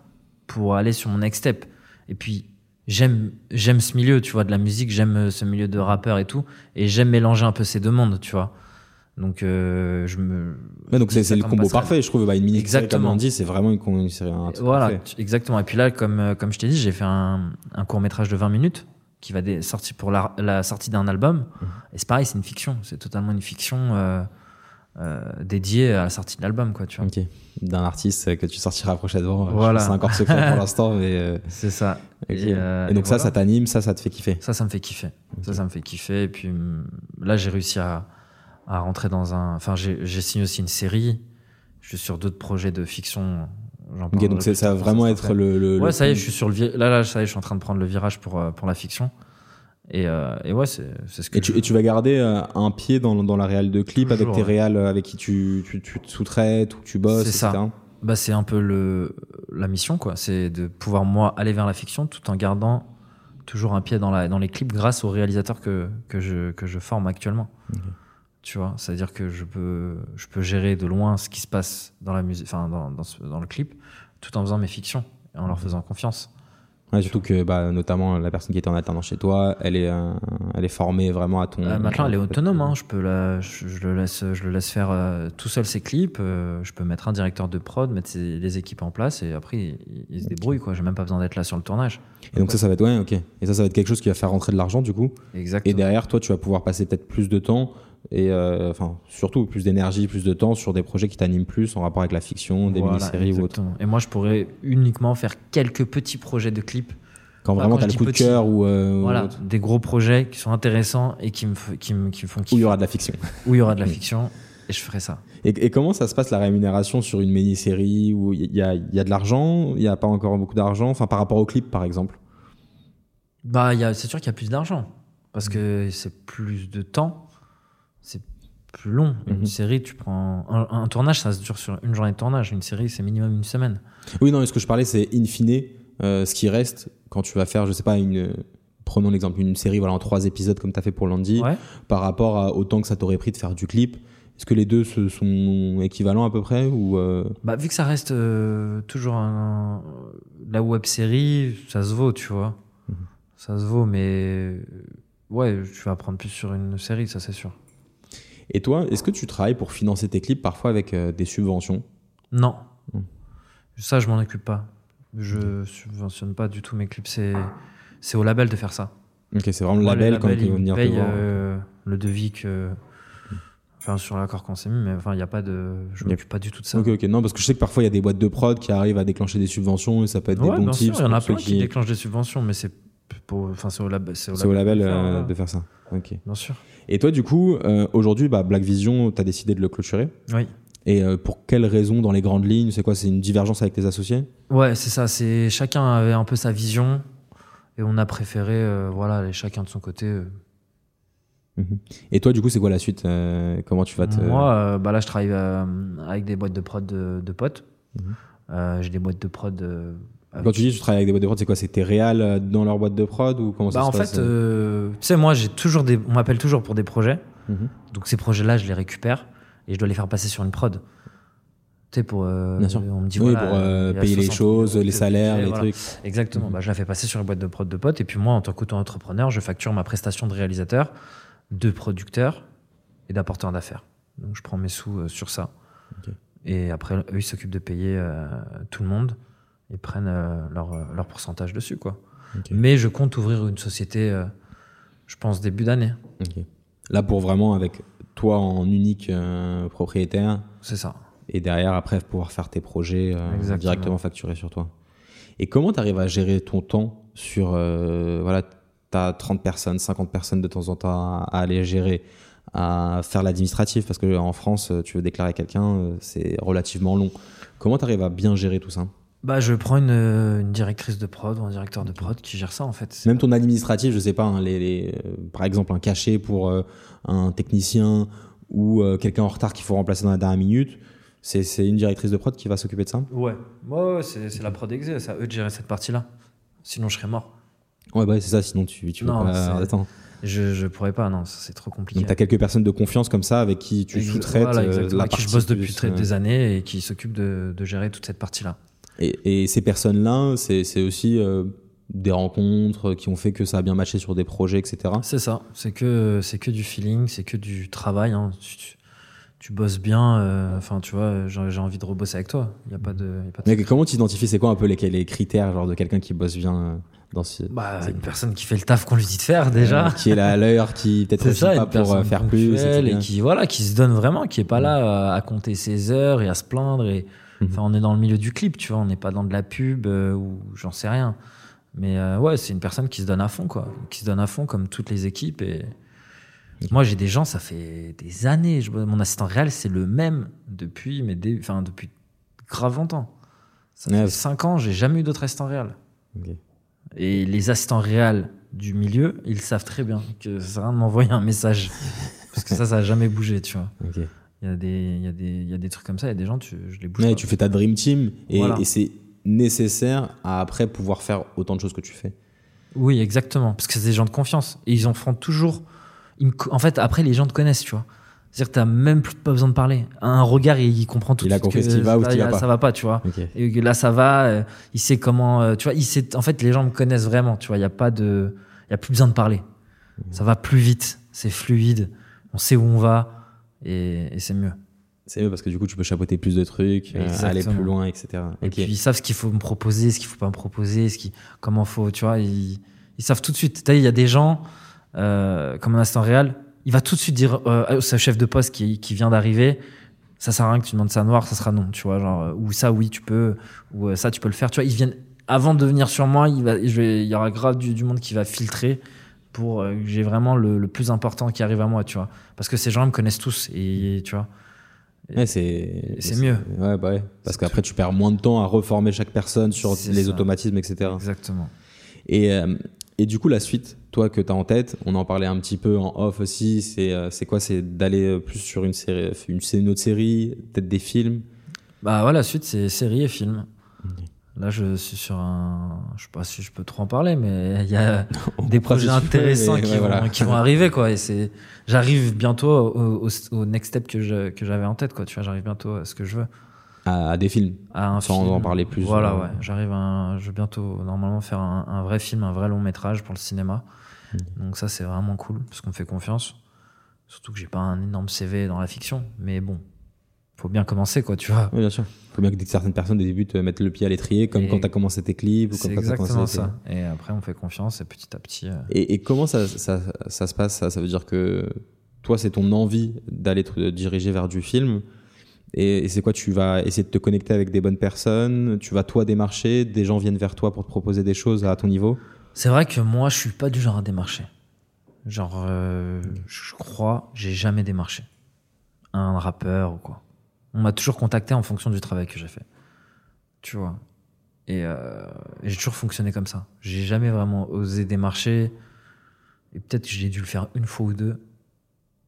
[SPEAKER 1] pour aller sur mon next step. Et puis, j'aime, j'aime ce milieu, tu vois, de la musique, j'aime ce milieu de rappeurs et tout. Et j'aime mélanger un peu ces deux mondes, tu vois. Donc, euh, je me.
[SPEAKER 2] Ouais, donc c'est le
[SPEAKER 1] comme
[SPEAKER 2] combo parfait, je trouve. Bah, une mini comme
[SPEAKER 1] Exactement.
[SPEAKER 2] on dit, c'est vraiment une, une série. Un
[SPEAKER 1] Voilà,
[SPEAKER 2] parfait.
[SPEAKER 1] exactement. Et puis là, comme, euh, comme je t'ai dit, j'ai fait un, un court métrage de 20 minutes qui va sortir pour la, la sortie d'un album.
[SPEAKER 2] Mhm.
[SPEAKER 1] Et c'est pareil, c'est une fiction. C'est totalement une fiction euh, euh, dédiée à la sortie de l'album, quoi, tu vois.
[SPEAKER 2] D'un artiste que tu sortiras prochainement.
[SPEAKER 1] Voilà.
[SPEAKER 2] C'est encore secret pour l'instant, mais. euh,
[SPEAKER 1] C'est ça.
[SPEAKER 2] ok.
[SPEAKER 1] Et,
[SPEAKER 2] et donc,
[SPEAKER 1] et
[SPEAKER 2] ça,
[SPEAKER 1] voilà.
[SPEAKER 2] ça t'anime, ça, ça te fait kiffer.
[SPEAKER 1] Ça, ça me fait kiffer. Ça, ça me fait kiffer. Et puis hum, là, j'ai réussi à, à rentrer dans un. Enfin, j'ai signé aussi une série. Je suis sur d'autres projets de fiction. J'en
[SPEAKER 2] Ok,
[SPEAKER 1] parlerai
[SPEAKER 2] donc ça va vraiment être le. le-
[SPEAKER 1] Ouais,
[SPEAKER 2] le
[SPEAKER 1] ça y est, je suis sur le là, là, ça y est, je suis en train de prendre le virage pour euh, pour la fiction. Et, euh, et ouais, c'est ce que
[SPEAKER 2] Et tu,
[SPEAKER 1] je-
[SPEAKER 2] et tu vas garder euh, un pied dans, dans la réal de clip avec tes réals avec qui tu, tu, tu te sous-traites ou tu bosses,
[SPEAKER 1] C'est ça. Bah, c'est un peu le, la mission, quoi. C'est de pouvoir, moi, aller vers la fiction tout en gardant toujours un pied dans, la, dans les clips grâce aux réalisateurs que, que, je, que je forme actuellement. Tu vois, c'est-à-dire que je peux, je peux gérer de loin ce qui se passe dans la musique, enfin, dans, dans, ce- dans le clip, tout en faisant mes fictions et en leur faisant confiance.
[SPEAKER 2] Ouais, surtout que bah, notamment la personne qui était en alternance chez toi, elle est, euh, elle est formée vraiment à ton.
[SPEAKER 1] Euh, maintenant, elle est autonome. Hein. Je peux la, je, je le laisse, je le laisse faire euh, tout seul ses clips. je peux mettre un directeur de prod, mettre ses- les équipes en place et après il, il se débrouille quoi. J'ai même pas besoin d'être là sur le tournage.
[SPEAKER 2] Et donc ça, ça va être ouais, ok. Et ça, ça va être quelque chose qui va faire rentrer de l'argent du coup.
[SPEAKER 1] Exactement.
[SPEAKER 2] Et derrière, toi, tu vas pouvoir passer peut-être plus de temps et euh, enfin surtout plus d'énergie, plus de temps sur des projets qui t'animent plus en rapport avec la fiction, des
[SPEAKER 1] Voilà,
[SPEAKER 2] mini-séries ou autre.
[SPEAKER 1] Et moi, je pourrais uniquement faire quelques petits projets de clips.
[SPEAKER 2] Quand
[SPEAKER 1] Bah,
[SPEAKER 2] vraiment t'as le coup de cœur ou, euh,
[SPEAKER 1] Voilà, des gros projets qui sont intéressants et qui me, qui me, qui me font
[SPEAKER 2] où il
[SPEAKER 1] kiffer.
[SPEAKER 2] y aura de la fiction.
[SPEAKER 1] Où il y aura de la fiction et je ferai ça.
[SPEAKER 2] Et, et comment ça se passe la rémunération sur une mini-série où il y a, y a de l'argent, il n'y a pas encore beaucoup d'argent, enfin par rapport au clip par exemple?
[SPEAKER 1] Bah, il y a- c'est sûr qu'il y a plus d'argent parce que c'est plus de temps, plus long. Une
[SPEAKER 2] Mhm.
[SPEAKER 1] série, tu prends un, un tournage, ça se dure sur une journée de tournage. Une série, c'est minimum une semaine.
[SPEAKER 2] Oui, non, mais ce que je parlais, c'est in fine, euh, ce qui reste quand tu vas faire, je sais pas, une. Prenons l'exemple, une série voilà, en trois épisodes comme tu as fait pour Landy,
[SPEAKER 1] Ouais.
[SPEAKER 2] par rapport à autant que ça t'aurait pris de faire du clip. Est-ce que les deux se sont équivalents à peu près ou euh,
[SPEAKER 1] Bah, vu que ça reste euh, toujours un, la web série, ça se vaut, tu vois.
[SPEAKER 2] Mhm.
[SPEAKER 1] Ça se vaut, mais ouais, tu vas apprendre plus sur une série, ça c'est sûr.
[SPEAKER 2] Et toi, est-ce que tu travailles pour financer tes clips parfois avec euh, des subventions?
[SPEAKER 1] Non.
[SPEAKER 2] Hmm.
[SPEAKER 1] Ça, je m'en occupe pas. Je subventionne pas du tout mes clips. C'est, c'est au label de faire ça.
[SPEAKER 2] Ok, c'est vraiment le label quand ils
[SPEAKER 1] il
[SPEAKER 2] vont venir te
[SPEAKER 1] paye
[SPEAKER 2] voir.
[SPEAKER 1] euh, le devis que. Enfin, sur l'accord qu'on s'est mis, mais enfin, il n'y a pas de. Je m'occupe pas du tout de ça.
[SPEAKER 2] Ok, ok. Non, parce que je sais que parfois il y a des boîtes de prod qui arrivent à déclencher des subventions et ça peut être
[SPEAKER 1] Ouais,
[SPEAKER 2] des bons tips.
[SPEAKER 1] il y en a plein qui déclenchent des subventions, mais c'est pour. Enfin, c'est au, lab-
[SPEAKER 2] label
[SPEAKER 1] de le faire,
[SPEAKER 2] euh, de faire ça. Ok.
[SPEAKER 1] Bien sûr.
[SPEAKER 2] Et toi, du coup, euh, aujourd'hui, bah, Black Vision, tu as décidé de le clôturer.
[SPEAKER 1] Oui.
[SPEAKER 2] Et euh, pour quelles raisons dans les grandes lignes? C'est quoi? C'est une divergence avec tes associés?
[SPEAKER 1] Ouais, c'est ça. C'est chacun avait un peu sa vision et on a préféré, voilà, aller chacun de son côté. euh.
[SPEAKER 2] Et toi, du coup, c'est quoi la suite Comment tu vas te.
[SPEAKER 1] Moi, bah là, je travaille avec des boîtes de prod de, de potes.
[SPEAKER 2] Mhm.
[SPEAKER 1] J'ai des boîtes de prod. Euh,
[SPEAKER 2] Quand tu dis que tu travailles avec des boîtes de prod, c'est quoi? C'est tes réals euh, dans leur boîte de prod ou comment ça
[SPEAKER 1] Bah,
[SPEAKER 2] se
[SPEAKER 1] en
[SPEAKER 2] passe
[SPEAKER 1] fait, euh, tu sais, moi, j'ai toujours des. On m'appelle toujours pour des projets.
[SPEAKER 2] Mhm.
[SPEAKER 1] Donc ces projets-là, je les récupère et je dois les faire passer sur une prod. Tu sais, pour. euh,
[SPEAKER 2] Bien sûr.
[SPEAKER 1] On me dit,
[SPEAKER 2] Oui,
[SPEAKER 1] voilà,
[SPEAKER 2] pour euh, payer les
[SPEAKER 1] 60
[SPEAKER 2] choses, les salaires, les
[SPEAKER 1] voilà.
[SPEAKER 2] trucs.
[SPEAKER 1] Exactement.
[SPEAKER 2] Mhm.
[SPEAKER 1] Bah, je la fais passer sur une boîte de prod de potes. Et puis moi, en tant qu'auto-entrepreneur, je facture ma prestation de réalisateur, de producteur et d'apporteur d'affaires. Donc je prends mes sous euh, sur ça. Et après, eux, ils s'occupent de payer euh, tout le monde et prennent euh, leur, euh, leur pourcentage dessus. quoi. Mais je compte ouvrir une société, euh, je pense, début d'année.
[SPEAKER 2] Là, pour vraiment, avec toi en unique euh, propriétaire,
[SPEAKER 1] C'est ça.
[SPEAKER 2] et derrière, après, pouvoir faire tes projets directement facturés sur toi. Et comment tu arrives à gérer ton temps sur. voilà, tu as 30 personnes, 50 personnes de temps en temps à, à aller gérer, à faire l'administratif, parce qu'en France, euh, tu veux déclarer quelqu'un, c'est relativement long. Comment tu arrives à bien gérer tout ça?
[SPEAKER 1] Bah, je prends une, euh, une directrice de prod ou un directeur de prod qui gère ça en fait.
[SPEAKER 2] Même ton administratif, je sais pas, hein, les, les- euh, par exemple un cachet pour euh, un technicien ou euh, quelqu'un en retard qu'il faut remplacer dans la dernière minute, c'est une directrice de prod qui va s'occuper de ça?
[SPEAKER 1] Ouais, ouais, ouais, c'est la prod exé, c'est à eux de gérer cette partie-là. Sinon, je serais mort.
[SPEAKER 2] Ouais, bah c'est ça, sinon tu, tu peux
[SPEAKER 1] Non,
[SPEAKER 2] pas.
[SPEAKER 1] c'est-
[SPEAKER 2] Attends.
[SPEAKER 1] Je, je pourrais pas, non, c'est trop compliqué.
[SPEAKER 2] Donc tu as quelques personnes de confiance comme ça avec qui tu sous-traites
[SPEAKER 1] voilà,
[SPEAKER 2] la
[SPEAKER 1] avec qui
[SPEAKER 2] partie
[SPEAKER 1] je bosse depuis des années et qui s'occupe de, de gérer toute cette partie-là.
[SPEAKER 2] Et, et ces personnes-là, c'est aussi euh, des rencontres qui ont fait que ça a bien matché sur des projets, etc.
[SPEAKER 1] C'est ça, c'est que, c'est que du feeling, c'est que du travail. hein. Tu, tu- tu bosses bien, euh, enfin, tu vois, j'ai envie de rebosser avec toi. Il n'y a pas de. y a pas de-
[SPEAKER 2] Mais comment tu identifies, c'est quoi un peu les, les critères genre, de quelqu'un qui bosse bien euh, dans ce.
[SPEAKER 1] Bah, une personne qui fait le taf qu'on lui dit de faire déjà.
[SPEAKER 2] euh, qui est là à l'heure, qui peut-être pas pour faire plus.
[SPEAKER 1] et qui voilà, qui se donne vraiment, qui est pas là à, à compter ses heures et à se plaindre. Et
[SPEAKER 2] Mhm.
[SPEAKER 1] enfin, on est dans le milieu du clip, tu vois, on n'est pas dans de la pub euh, ou j'en sais rien. Mais euh, ouais, c'est une personne qui se donne à fond, quoi, qui se donne à fond comme toutes les équipes. Et moi, j'ai des gens, ça fait des années. Je, mon assistant réel, c'est le même depuis, mais dé- enfin depuis grave longtemps. Ça fait
[SPEAKER 2] c'est-
[SPEAKER 1] 5 ans, j'ai jamais eu d'autre assistant réel. Et les assistants réels du milieu, ils savent très bien que ça sert à rien de m'envoyer un message. Parce que ça, ça n'a jamais bougé, tu vois. Il y, a des, il, y a des, il y a des trucs comme ça, il y a des gens, tu, je les bouge
[SPEAKER 2] Ouais,
[SPEAKER 1] pas.
[SPEAKER 2] tu fais ta dream team et,
[SPEAKER 1] Voilà.
[SPEAKER 2] et c'est nécessaire à après pouvoir faire autant de choses que tu fais.
[SPEAKER 1] Oui, exactement. Parce que c'est des gens de confiance. Et ils en feront toujours. ils me co- En fait, après, les gens te connaissent, tu vois. C'est-à-dire que t'as même plus pas besoin de parler. Un regard, il, il comprend tout
[SPEAKER 2] Il
[SPEAKER 1] de
[SPEAKER 2] a
[SPEAKER 1] suite
[SPEAKER 2] qui va ou
[SPEAKER 1] là, il
[SPEAKER 2] va pas.
[SPEAKER 1] Ça va pas, tu vois. Et là, ça va. euh, il sait comment. euh, tu vois, il sait. En fait, les gens me connaissent vraiment. Tu vois, il y a pas de. Il y a plus besoin de parler. Ça va plus vite. C'est fluide. On sait où on va et, et c'est mieux.
[SPEAKER 2] C'est mieux parce que du coup, tu peux chapeauter plus de trucs, euh,
[SPEAKER 1] Exactement.
[SPEAKER 2] aller plus loin, etc.
[SPEAKER 1] Et puis ils savent ce qu'il faut me proposer, ce qu'il faut pas me proposer, ce qui, comment faut, tu vois, ils, ils savent tout de suite. Il y a des gens, euh, comme un instant réel, il va tout de suite dire euh, au chef de poste qui, qui vient d'arriver, ça sert à rien que tu demandes ça noir, ça sera non, tu vois, genre, euh, ou ça oui tu peux, ou euh, ça tu peux le faire, tu vois, ils viennent avant de venir sur moi, il va, je vais, il y aura grave du, du monde qui va filtrer pour euh, que j'ai vraiment le, le plus important qui arrive à moi, tu vois, parce que ces gens me connaissent tous et tu vois.
[SPEAKER 2] Ouais, c'est
[SPEAKER 1] C'est mieux.
[SPEAKER 2] Ouais, bah ouais. Parce qu'après, tu perds moins de temps à reformer chaque personne sur les
[SPEAKER 1] ça.
[SPEAKER 2] automatismes, etc.
[SPEAKER 1] Exactement.
[SPEAKER 2] Et, euh, et du coup, la suite, toi, que tu as en tête, on en parlait un petit peu en off aussi, c'est euh, c'est quoi? C'est d'aller plus sur une série, une, autre série, peut-être des films?
[SPEAKER 1] Bah voilà, la suite c'est série et film. Là, je suis sur un. Je sais pas si je peux trop en parler, mais il y a des projets intéressants qui,
[SPEAKER 2] ouais,
[SPEAKER 1] vont,
[SPEAKER 2] voilà.
[SPEAKER 1] qui vont arriver, quoi. Et c'est. J'arrive bientôt au, au, au next step que je- que j'avais en tête, quoi. Tu vois, j'arrive bientôt à ce que je veux.
[SPEAKER 2] à, à des films.
[SPEAKER 1] À un
[SPEAKER 2] Sans
[SPEAKER 1] film.
[SPEAKER 2] en parler plus,
[SPEAKER 1] Voilà,
[SPEAKER 2] euh.
[SPEAKER 1] ouais. J'arrive à. Je vais bientôt, normalement, faire un, un vrai film, un vrai long métrage pour le cinéma.
[SPEAKER 2] Mmh.
[SPEAKER 1] Donc, ça, c'est vraiment cool, parce qu'on me fait confiance. Surtout que j'ai pas un énorme CV dans la fiction, mais bon. Faut bien commencer, quoi, tu vois.
[SPEAKER 2] Oui, bien sûr. faut bien que certaines personnes, au début, te mettent le pied à l'étrier, comme
[SPEAKER 1] Et
[SPEAKER 2] quand tu as commencé tes clips ou comme quand as commencé.
[SPEAKER 1] ça. Et après, on fait confiance et petit à petit. euh,
[SPEAKER 2] Et, et comment ça, ça, ça se passe ça, ça veut dire que toi, c'est ton envie d'aller te diriger vers du film. Et, et c'est quoi? Tu vas essayer de te connecter avec des bonnes personnes? Tu vas toi démarcher? Des gens viennent vers toi pour te proposer des choses à ton niveau?
[SPEAKER 1] C'est vrai que moi, je suis pas du genre à démarcher. Genre, euh, je crois, j'ai jamais démarché un rappeur ou quoi. On m'a toujours contacté en fonction du travail que j'ai fait. Tu vois. Et, euh, et j'ai toujours fonctionné comme ça. J'ai jamais vraiment osé démarcher. Et peut-être que j'ai dû le faire une fois ou deux.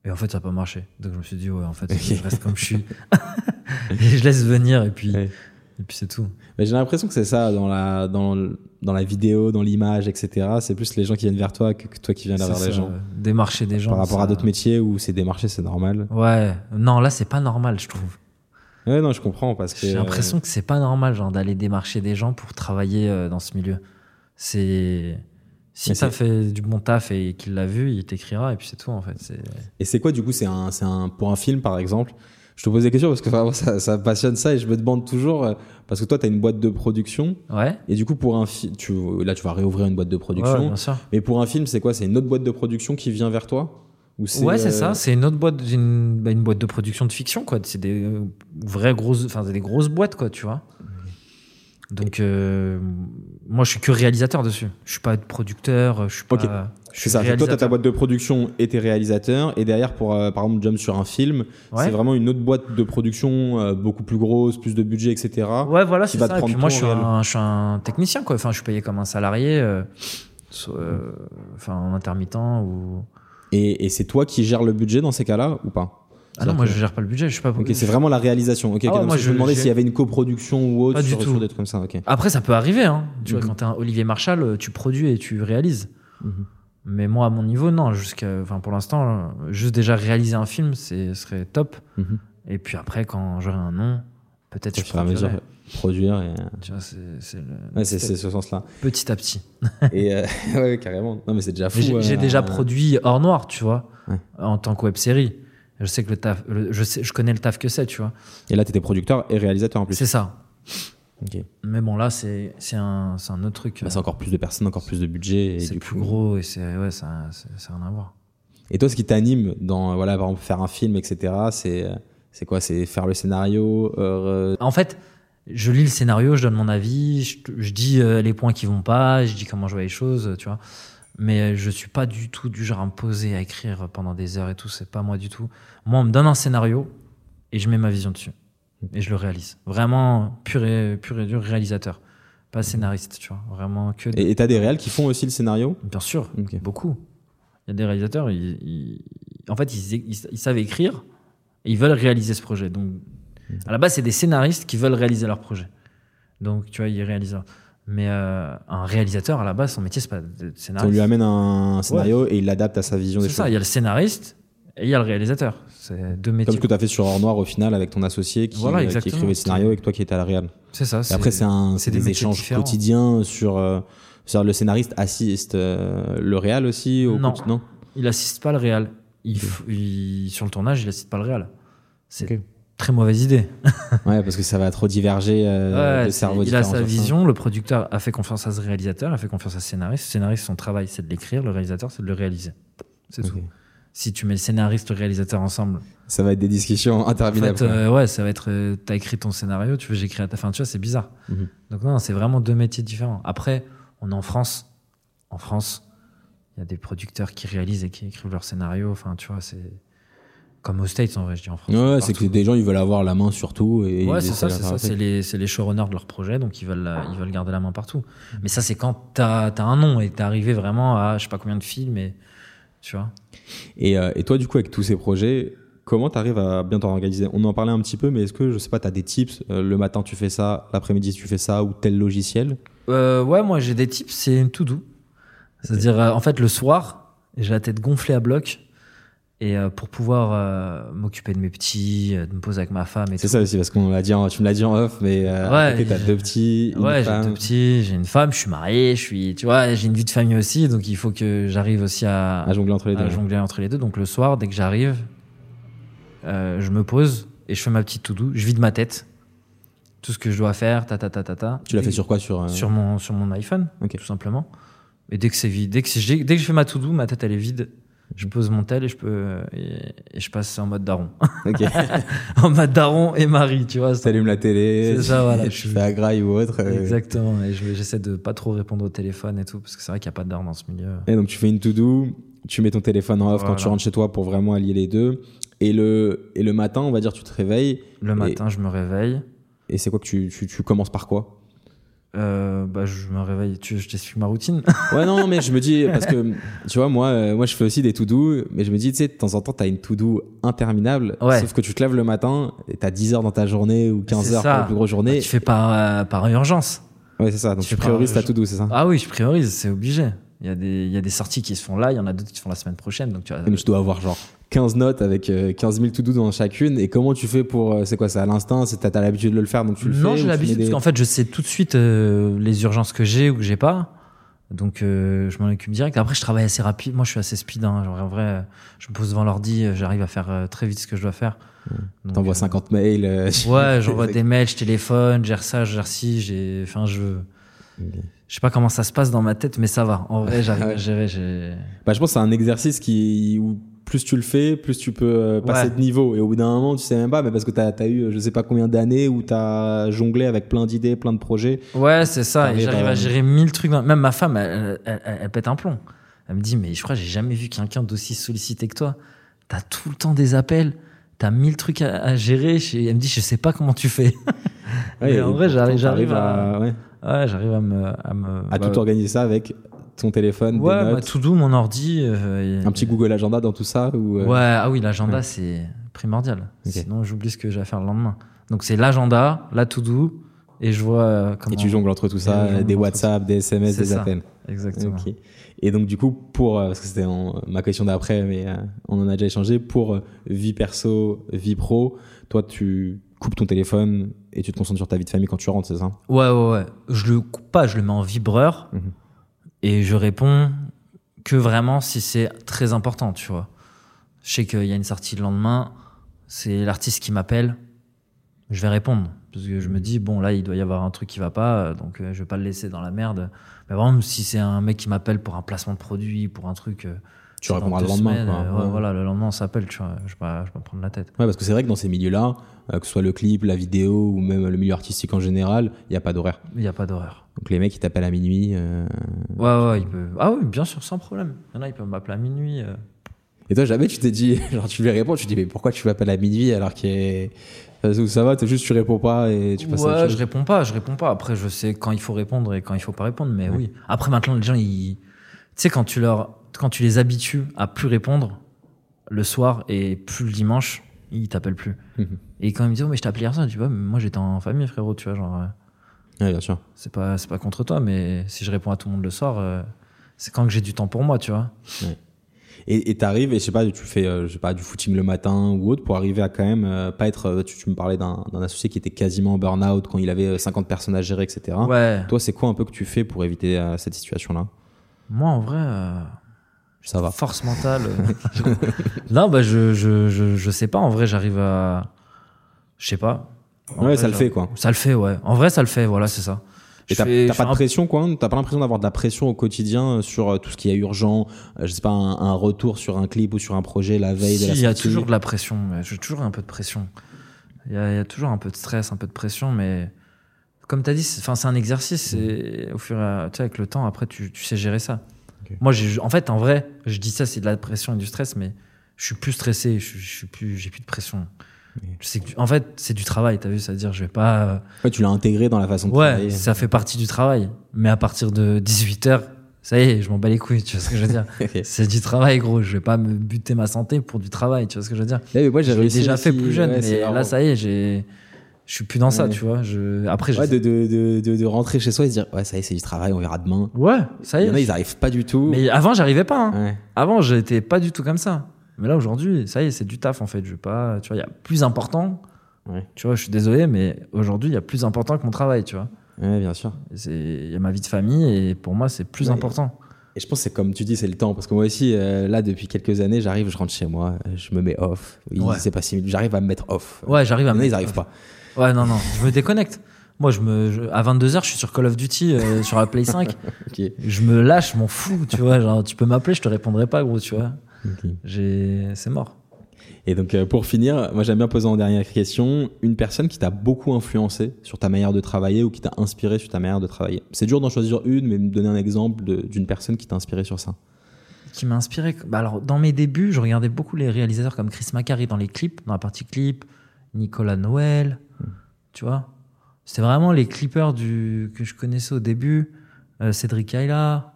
[SPEAKER 1] Et en fait, ça n'a pas marché. Donc je me suis dit, ouais, en fait, je reste comme je suis. et je laisse venir et puis,
[SPEAKER 2] Ouais.
[SPEAKER 1] et puis c'est tout.
[SPEAKER 2] Mais J'ai l'impression que c'est ça dans la, dans, dans la vidéo, dans l'image, etc. C'est plus les gens qui viennent vers toi que, que toi qui viens vers les gens.
[SPEAKER 1] Démarcher des gens.
[SPEAKER 2] Par rapport à d'autres métiers où c'est démarché, c'est normal.
[SPEAKER 1] Ouais, non, là, c'est pas normal, je trouve.
[SPEAKER 2] Ouais, non, je comprends parce que.
[SPEAKER 1] J'ai l'impression que c'est pas normal, genre, d'aller démarcher des gens pour travailler euh, dans ce milieu. C'est. Si
[SPEAKER 2] c'est-
[SPEAKER 1] fait du bon taf et qu'il l'a vu, il t'écrira et puis c'est tout, en fait.
[SPEAKER 2] Et c'est quoi du coup C'est un, un pour un film par exemple? Je te pose des questions parce que vraiment, ça, ça passionne ça et je me demande toujours euh, parce que toi tu as une boîte de production
[SPEAKER 1] Ouais,
[SPEAKER 2] et du coup pour un film, tu là tu vas réouvrir une boîte de
[SPEAKER 1] ouais,
[SPEAKER 2] production.
[SPEAKER 1] bien sûr.
[SPEAKER 2] mais pour un film, c'est quoi? C'est une autre boîte de production qui vient vers toi?
[SPEAKER 1] Ouais, c'est
[SPEAKER 2] euh,
[SPEAKER 1] ça. C'est une autre boîte, une, bah, une boîte de production de fiction, quoi. C'est des euh, vraies grosses, enfin, des grosses boîtes, quoi, tu vois. Donc, euh, moi, je suis que réalisateur dessus. Je suis pas producteur, je suis pas.
[SPEAKER 2] Ok.
[SPEAKER 1] Je suis
[SPEAKER 2] ça. Toi, as ta
[SPEAKER 1] réalisateur.
[SPEAKER 2] boîte de production et tes réalisateurs. Et derrière, pour euh, par exemple, jump sur un film,
[SPEAKER 1] Ouais.
[SPEAKER 2] c'est vraiment une autre boîte de production euh, beaucoup plus grosse, plus de budget, etc.
[SPEAKER 1] Ouais, voilà, c'est ça. Et puis moi, je suis, un, je suis un technicien, quoi. Enfin, je suis payé comme un salarié, so- euh, enfin, en intermittent ou.
[SPEAKER 2] Et, et c'est toi qui gères le budget dans ces cas-là ou pas?
[SPEAKER 1] Ah non, moi,
[SPEAKER 2] C'est-à-dire
[SPEAKER 1] je gère pas le budget. Je suis pas.
[SPEAKER 2] que- Ok, c'est vraiment la réalisation. Ok,
[SPEAKER 1] Ah ouais, moi,
[SPEAKER 2] je
[SPEAKER 1] je-
[SPEAKER 2] me demandais s'il y avait une coproduction ou autre
[SPEAKER 1] Pas du
[SPEAKER 2] sur,
[SPEAKER 1] tout.
[SPEAKER 2] des trucs comme ça. Ok.
[SPEAKER 1] Après, ça peut arriver, hein. Tu
[SPEAKER 2] Mhm.
[SPEAKER 1] vois, quand t'es un Olivier Marshall, euh, tu produis et tu réalises.
[SPEAKER 2] Mhm.
[SPEAKER 1] Mais moi, à mon niveau, non. Jusqu'à, enfin, pour l'instant, euh, juste déjà réaliser un film, c'est serait top.
[SPEAKER 2] Mhm.
[SPEAKER 1] Et puis après, quand j'aurai un nom, peut-être je
[SPEAKER 2] fur produire. Et...
[SPEAKER 1] Tu vois, c'est,
[SPEAKER 2] Ouais, ce sens-là.
[SPEAKER 1] petit à petit.
[SPEAKER 2] et euh, ouais, carrément. Non, mais c'est déjà fou.
[SPEAKER 1] Mais J'ai,
[SPEAKER 2] euh,
[SPEAKER 1] déjà
[SPEAKER 2] euh,
[SPEAKER 1] produit hors noir, tu vois,
[SPEAKER 2] Ouais.
[SPEAKER 1] en tant que web série. Je sais que le taf, le- je sais, je connais le taf que c'est, tu vois.
[SPEAKER 2] Et là, t'étais producteur et réalisateur en plus.
[SPEAKER 1] C'est ça. Mais bon, là, c'est, un, un autre truc.
[SPEAKER 2] Bah, c'est encore plus de personnes, encore plus de budget. Et
[SPEAKER 1] c'est plus
[SPEAKER 2] coup-
[SPEAKER 1] gros et c'est, ouais, ça, ça a rien à voir.
[SPEAKER 2] Et toi, ce qui t'anime dans, voilà, par exemple, faire un film, etc., c'est, c'est quoi? C'est faire le scénario euh,
[SPEAKER 1] En fait, je lis le scénario, je donne mon avis, je, je dis euh, les points qui vont pas, je dis comment je vois les choses, tu vois. Mais euh, je suis pas du tout du genre à me poser à écrire pendant des heures et tout, c'est pas moi du tout. Moi, on me donne un scénario et je mets ma vision dessus. Et je le réalise. Vraiment pur et, pur et dur réalisateur. Pas scénariste, tu vois. Vraiment que. des-
[SPEAKER 2] Et t'as des réals qui font aussi le scénario?
[SPEAKER 1] Bien sûr, beaucoup. Il y a des réalisateurs, ils, ils- en fait, ils, ils- ils savent écrire et ils veulent réaliser ce projet. Donc, à la base, c'est des scénaristes qui veulent réaliser leur projet. Donc, tu vois, ils réalisent. Mais euh, un réalisateur, à la base, son métier, c'est pas de
[SPEAKER 2] On
[SPEAKER 1] scénariste.
[SPEAKER 2] lui amène un scénario et il l'adapte à sa vision des
[SPEAKER 1] C'est ça,
[SPEAKER 2] choses.
[SPEAKER 1] il y a le scénariste Et il y a le réalisateur. C'est deux métiers.
[SPEAKER 2] Comme ce que tu as fait sur Or Noir au final avec ton associé qui,
[SPEAKER 1] Voilà,
[SPEAKER 2] euh, qui écrivait le scénario et que toi qui étais à la réal.
[SPEAKER 1] C'est ça.
[SPEAKER 2] Et après, c'est
[SPEAKER 1] des
[SPEAKER 2] échanges
[SPEAKER 1] différents.
[SPEAKER 2] quotidiens sur, euh, sur le scénariste assiste euh, le réal aussi au
[SPEAKER 1] Non.
[SPEAKER 2] non
[SPEAKER 1] Il assiste pas le réal. Il, il- sur le tournage, il assiste pas le réal. C'est. Très mauvaise idée.
[SPEAKER 2] Ouais, parce que ça va trop diverger euh,
[SPEAKER 1] Ouais,
[SPEAKER 2] de
[SPEAKER 1] il a sa vision, le producteur a fait confiance à ce réalisateur, a fait confiance à ce scénariste. Le scénariste, son travail, c'est de l'écrire, le réalisateur, c'est de le réaliser. C'est tout. Si tu mets le scénariste et le réalisateur ensemble,
[SPEAKER 2] Ça va être des discussions
[SPEAKER 1] en
[SPEAKER 2] interminables.
[SPEAKER 1] fait, euh, ouais, ça va être, euh, t'as écrit ton scénario, tu veux j'écris à ta fin, tu vois, c'est bizarre.
[SPEAKER 2] Mhm.
[SPEAKER 1] Donc non, c'est vraiment deux métiers différents. Après, on est en France. En France, il y a des producteurs qui réalisent et qui écrivent leur scénario. Enfin, tu vois, c'est comme aux States en vrai, je dis en France.
[SPEAKER 2] Ouais, c'est que des gens ils veulent avoir la main sur tout et
[SPEAKER 1] Ouais, c'est ça, c'est ça. C'est les, les showrunners de leur projet, donc ils veulent, ils veulent garder la main partout. Mais ça, c'est quand t'as as un nom et t'es arrivé vraiment à je sais pas combien de films et tu vois.
[SPEAKER 2] Et, euh, et toi, du coup, avec tous ces projets, comment tu arrives à bien t'organiser On en parlait un petit peu, mais est-ce que, je sais pas, tu as des tips euh, Le matin, tu fais ça, l'après-midi, tu fais ça, ou tel logiciel?
[SPEAKER 1] Euh, ouais, moi j'ai des tips, c'est une to do. C'est-à-dire, euh, en fait, le soir, j'ai la tête gonflée à bloc. Et euh, pour pouvoir euh, m'occuper de mes petits, euh, de me poser avec ma femme et
[SPEAKER 2] C'est ça aussi, parce qu'on l'a dit, en- tu me l'as dit en off, mais euh,
[SPEAKER 1] Ouais,
[SPEAKER 2] t'as deux petits, une
[SPEAKER 1] Ouais, j'ai deux petits, j'ai une femme, je suis marié, je suis, tu vois, j'ai une vie de famille aussi, donc il faut que j'arrive aussi à,
[SPEAKER 2] à jongler entre les deux.
[SPEAKER 1] à jongler entre les deux. Donc le soir, dès que j'arrive, euh, je me pose et je fais ma petite to-do. Je vide ma tête. Tout ce que je dois faire, ta ta ta ta ta.
[SPEAKER 2] Tu l'as fait sur quoi sur, euh,
[SPEAKER 1] sur mon sur mon iPhone,
[SPEAKER 2] Ok.
[SPEAKER 1] tout simplement. Et dès que c'est vide, dès que, dès que je fais ma to-do, ma tête elle est vide. Je pose mon tel et je peux et, et je passe en mode daron,
[SPEAKER 2] Ok.
[SPEAKER 1] en mode daron et Marie, tu vois.
[SPEAKER 2] T'allumes la télé,
[SPEAKER 1] C'est ça, voilà, je
[SPEAKER 2] fais à graille ou autre. euh,
[SPEAKER 1] Exactement. Et je- j'essaie de pas trop répondre au téléphone et tout, parce que c'est vrai qu'il n'y a pas d'heure dans ce milieu.
[SPEAKER 2] Et donc tu fais une to-do, tu mets ton téléphone en off quand tu rentres chez toi pour vraiment allier les deux. Et le, et le matin, on va dire, tu te réveilles.
[SPEAKER 1] Le matin, je me réveille.
[SPEAKER 2] Et c'est quoi que tu, tu, tu commences par quoi?
[SPEAKER 1] Euh, bah, je me réveille. Tu, je t'explique ma routine.
[SPEAKER 2] Ouais, non, mais je me dis, parce que, tu vois, moi, euh, moi, je fais aussi des to-do, mais je me dis, tu sais, de temps en temps, t'as une to-do interminable,
[SPEAKER 1] Ouais.
[SPEAKER 2] sauf que tu te lèves le matin, et t'as 10 heures dans ta journée, ou 15
[SPEAKER 1] C'est
[SPEAKER 2] heures pour la plus grosse journée.
[SPEAKER 1] tu fais par, euh, par urgence.
[SPEAKER 2] Ouais, c'est ça, donc
[SPEAKER 1] tu
[SPEAKER 2] priorises ta to-do, c'est ça
[SPEAKER 1] Ah oui, je priorise, c'est obligé. Il y, a des, il y a des sorties qui se font là, il y en a d'autres qui se font la semaine prochaine. Donc tu vois,
[SPEAKER 2] Et donc, tu dois avoir genre 15 notes avec euh, 15 000 to-do dans chacune, et comment tu fais pour, euh, c'est quoi, c'est à l'instinct, c'est t'as l'habitude de le faire, donc tu le fais
[SPEAKER 1] non, j'ai
[SPEAKER 2] tu
[SPEAKER 1] l'habitude
[SPEAKER 2] mets
[SPEAKER 1] parce
[SPEAKER 2] des-
[SPEAKER 1] qu'en fait, je sais tout de suite euh, les urgences que j'ai ou que j'ai pas. Donc, euh, je m'en occupe direct. Après, je travaille assez rapide. Moi, je suis assez speed. Hein. Genre, en vrai, je me pose devant l'ordi, euh, j'arrive à faire euh, très vite ce que je dois faire.
[SPEAKER 2] T'envoies
[SPEAKER 1] euh,
[SPEAKER 2] 50 mails. euh,
[SPEAKER 1] Ouais, j'envoie des mails, je téléphone, gère ça, je gère ci, j'ai. Enfin, je. Je sais pas comment ça se passe dans ma tête, mais ça va. En vrai, j'arrive à gérer. j'ai-
[SPEAKER 2] Bah, je pense que c'est un exercice qui, où plus tu le fais, plus tu peux euh, passer
[SPEAKER 1] Ouais.
[SPEAKER 2] de niveau. Et au bout d'un moment, tu sais même pas, mais parce que t'as as eu je sais pas combien d'années où t'as jonglé avec plein d'idées, plein de projets.
[SPEAKER 1] Ouais, c'est ça. Et j'arrive
[SPEAKER 2] à-
[SPEAKER 1] à gérer mille trucs. Même ma femme, elle, elle- elle- elle pète un plomb. Elle me dit, mais je crois que j'ai jamais vu quelqu'un d'aussi sollicité que toi. T'as tout le temps des appels. T'as mille trucs à, à gérer. Elle me dit, je sais pas comment tu fais. Mais
[SPEAKER 2] et
[SPEAKER 1] en vrai, j'arrive- à-
[SPEAKER 2] ouais,
[SPEAKER 1] Ouais, j'arrive à me. À, me,
[SPEAKER 2] à
[SPEAKER 1] bah,
[SPEAKER 2] tout organiser ça avec ton téléphone,
[SPEAKER 1] Ouais,
[SPEAKER 2] des
[SPEAKER 1] bah,
[SPEAKER 2] notes,
[SPEAKER 1] tout doux, mon ordi. euh, et-
[SPEAKER 2] un petit Google Agenda dans tout ça. Ou, euh,
[SPEAKER 1] Ouais, ah oui, l'agenda,
[SPEAKER 2] Ouais.
[SPEAKER 1] c'est primordial. Sinon, j'oublie ce que j'ai à faire le lendemain. Donc, c'est l'agenda, la to-do, et je vois euh, comment.
[SPEAKER 2] Et tu jongles entre tout ça, des WhatsApp, des SMS, des
[SPEAKER 1] ça.
[SPEAKER 2] appels.
[SPEAKER 1] Exactement.
[SPEAKER 2] Et donc du coup, pour parce que c'était ma question d'après, mais on en a déjà échangé. Pour vie perso, vie pro, toi tu coupes ton téléphone et tu te concentres sur ta vie de famille quand tu rentres, c'est ça?
[SPEAKER 1] Ouais, ouais, ouais. Je le coupe pas, je le mets en vibreur,
[SPEAKER 2] Mhm.
[SPEAKER 1] Et je réponds que vraiment si c'est très important, tu vois. Je sais qu'il y a une sortie le lendemain, c'est l'artiste qui m'appelle, je vais répondre. Parce que je me dis, bon, là, il doit y avoir un truc qui va pas, euh, donc euh, je vais pas le laisser dans la merde. Mais vraiment, si c'est un mec qui m'appelle pour un placement de produit, pour un truc. euh,
[SPEAKER 2] Tu répondras le lendemain.
[SPEAKER 1] semaines,
[SPEAKER 2] quoi.
[SPEAKER 1] ouais,
[SPEAKER 2] Ouais.
[SPEAKER 1] Voilà, le lendemain, on s'appelle, tu vois. Je vais pas, je vais pas me prendre la tête.
[SPEAKER 2] Ouais, parce que c'est vrai que dans ces milieux-là, que ce soit le clip, la vidéo ou même le milieu artistique en général, il n'y a pas d'horaire.
[SPEAKER 1] Il n'y a pas d'horaire.
[SPEAKER 2] Donc les mecs ils t'appellent à minuit. euh,
[SPEAKER 1] Ouais, ouais, il peut. Ah oui, bien sûr, sans problème. Il y en a, ils peuvent m'appeler à minuit. euh.
[SPEAKER 2] Et toi jamais tu t'es dit, genre tu lui réponds, tu te dis mais pourquoi tu m'appelles à minuit alors qu'il est... Enfin, ça va, t'es juste tu réponds pas et tu passes à autre
[SPEAKER 1] Ouais,
[SPEAKER 2] chose.
[SPEAKER 1] je réponds pas, je réponds pas. Après, je sais quand il faut répondre et quand il faut pas répondre, mais oui. Après, maintenant, les gens, ils. Tu sais, quand tu leur. Quand tu les habitues à plus répondre le soir et plus le dimanche, ils t'appellent plus.
[SPEAKER 2] Mhm.
[SPEAKER 1] Et quand ils me disent, oh, mais je t'appelais hier soir, ouais, mais moi j'étais en famille, frérot, tu vois, genre. euh,
[SPEAKER 2] Ouais, bien sûr.
[SPEAKER 1] C'est pas, c'est pas contre toi, mais si je réponds à tout le monde le soir, euh, c'est quand que j'ai du temps pour moi, tu vois.
[SPEAKER 2] Et t'arrives et je sais pas, tu fais euh, je sais pas du footing le matin ou autre pour arriver à quand même euh, pas être. Tu, tu me parlais d'un d'un associé qui était quasiment en burn-out quand il avait euh, 50 personnes à gérer, etc.
[SPEAKER 1] Ouais.
[SPEAKER 2] Toi, c'est quoi un peu que tu fais pour éviter cette situation-là?
[SPEAKER 1] Moi, en vrai,
[SPEAKER 2] Ça va.
[SPEAKER 1] force mentale. non, bah, je, je, je, je sais pas. En vrai, j'arrive à. Je sais pas. En
[SPEAKER 2] Ouais,
[SPEAKER 1] vrai,
[SPEAKER 2] ça le fait quoi.
[SPEAKER 1] Ça le fait, ouais. En vrai, ça le fait, voilà, c'est ça.
[SPEAKER 2] Et t'as t'as pas de
[SPEAKER 1] un-
[SPEAKER 2] pression quoi T'as pas l'impression d'avoir de la pression au quotidien sur euh, tout ce qui est urgent euh, Je sais pas, un, un retour sur un clip ou sur un projet la veille de
[SPEAKER 1] Si, il y a toujours de la pression. J'ai toujours un peu de pression. Il y, a, il y a toujours un peu de stress, un peu de pression, mais comme tu as dit, c'est un exercice. Et au fur et à, tu sais, avec le temps, après, tu, tu sais gérer ça. Moi, en fait, en vrai, je dis ça, c'est de la pression et du stress, mais je suis plus stressé. Je, je suis plus, j'ai plus de pression. Que, en fait, c'est du travail. T'as vu, c'est-à-dire, je vais pas. euh,
[SPEAKER 2] Ouais, tu l'as intégré dans la façon de
[SPEAKER 1] Ouais,
[SPEAKER 2] travailler.
[SPEAKER 1] ça fait partie du travail. Mais à partir de 18 h ça y est, je m'en bats les couilles. Tu vois ce que je veux dire. C'est du travail, gros. Je vais pas me buter ma santé pour du travail. Tu vois ce que je veux dire
[SPEAKER 2] Ouais, mais moi j'ai
[SPEAKER 1] je l'ai
[SPEAKER 2] réussi
[SPEAKER 1] déjà
[SPEAKER 2] aussi,
[SPEAKER 1] fait plus jeune,
[SPEAKER 2] ouais,
[SPEAKER 1] mais
[SPEAKER 2] marrant.
[SPEAKER 1] là, ça y est, j'ai, je suis plus dans ça, tu vois. Je, après, je
[SPEAKER 2] Ouais, de, de, de, de, de rentrer chez soi et se dire ouais ça y est c'est du travail, on verra demain.
[SPEAKER 1] ouais, ça y
[SPEAKER 2] Il y en a
[SPEAKER 1] est.
[SPEAKER 2] ils arrivent pas du tout.
[SPEAKER 1] Mais avant, j'arrivais pas. hein.
[SPEAKER 2] Ouais.
[SPEAKER 1] Avant, j'étais pas du tout comme ça. Mais là, aujourd'hui, ça y est, c'est du taf, en fait. Je pas, tu vois, il y a plus important.
[SPEAKER 2] Ouais.
[SPEAKER 1] Tu vois, je suis désolé, mais aujourd'hui, il y a plus important que mon travail, tu vois.
[SPEAKER 2] ouais, bien sûr.
[SPEAKER 1] Il y a ma vie de famille et pour moi, c'est plus
[SPEAKER 2] Ouais.
[SPEAKER 1] important.
[SPEAKER 2] Et je pense que c'est comme tu dis, c'est le temps. Parce que moi aussi, euh, là, depuis quelques années, j'arrive, je rentre chez moi, euh, je me mets off. Oui,
[SPEAKER 1] Ouais.
[SPEAKER 2] c'est pas si j'arrive à me mettre off.
[SPEAKER 1] Ouais, j'arrive à me
[SPEAKER 2] a, ils
[SPEAKER 1] mettre
[SPEAKER 2] arrivent pas.
[SPEAKER 1] Ouais, non, non, je me déconnecte. Moi, je me, je- à 22h, je suis sur Call of Duty, euh, sur la Play 5.
[SPEAKER 2] Ok.
[SPEAKER 1] Je me lâche, je m'en fous, tu vois. Genre, tu peux m'appeler, je te répondrai pas, gros, tu vois. C'est mort.
[SPEAKER 2] Et donc, euh, pour finir, moi j'aime bien poser en dernière question une personne qui t'a beaucoup influencé sur ta manière de travailler ou qui t'a inspiré sur ta manière de travailler. C'est dur d'en choisir une, mais me donner un exemple d'une personne qui t'a inspiré sur ça.
[SPEAKER 1] qui m'a inspiré. Bah alors, dans mes débuts, je regardais beaucoup les réalisateurs comme Chris Macari dans les clips, dans la partie clip, Nicolas Noël, tu vois. C'était vraiment les clippers du, que je connaissais au début, euh, Cédric Ayla.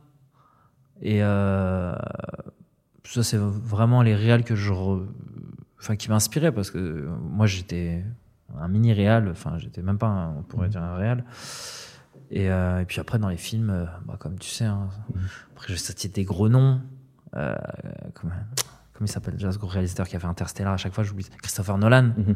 [SPEAKER 1] Et euh, ça, c'est vraiment les réals que je. re- Enfin, qui m'inspiraient parce que moi, j'étais un mini réal, enfin, j'étais même pas, un- on pourrait dire un réal. Et, euh, et puis après, dans les films, euh, bah, comme tu sais, hein, après, j'ai sorti des gros noms. Euh, comment, comment il s'appelle déjà ce gros réalisateur qui a fait Interstellar À chaque fois, j'oublie. Christopher Nolan.
[SPEAKER 2] Mhm.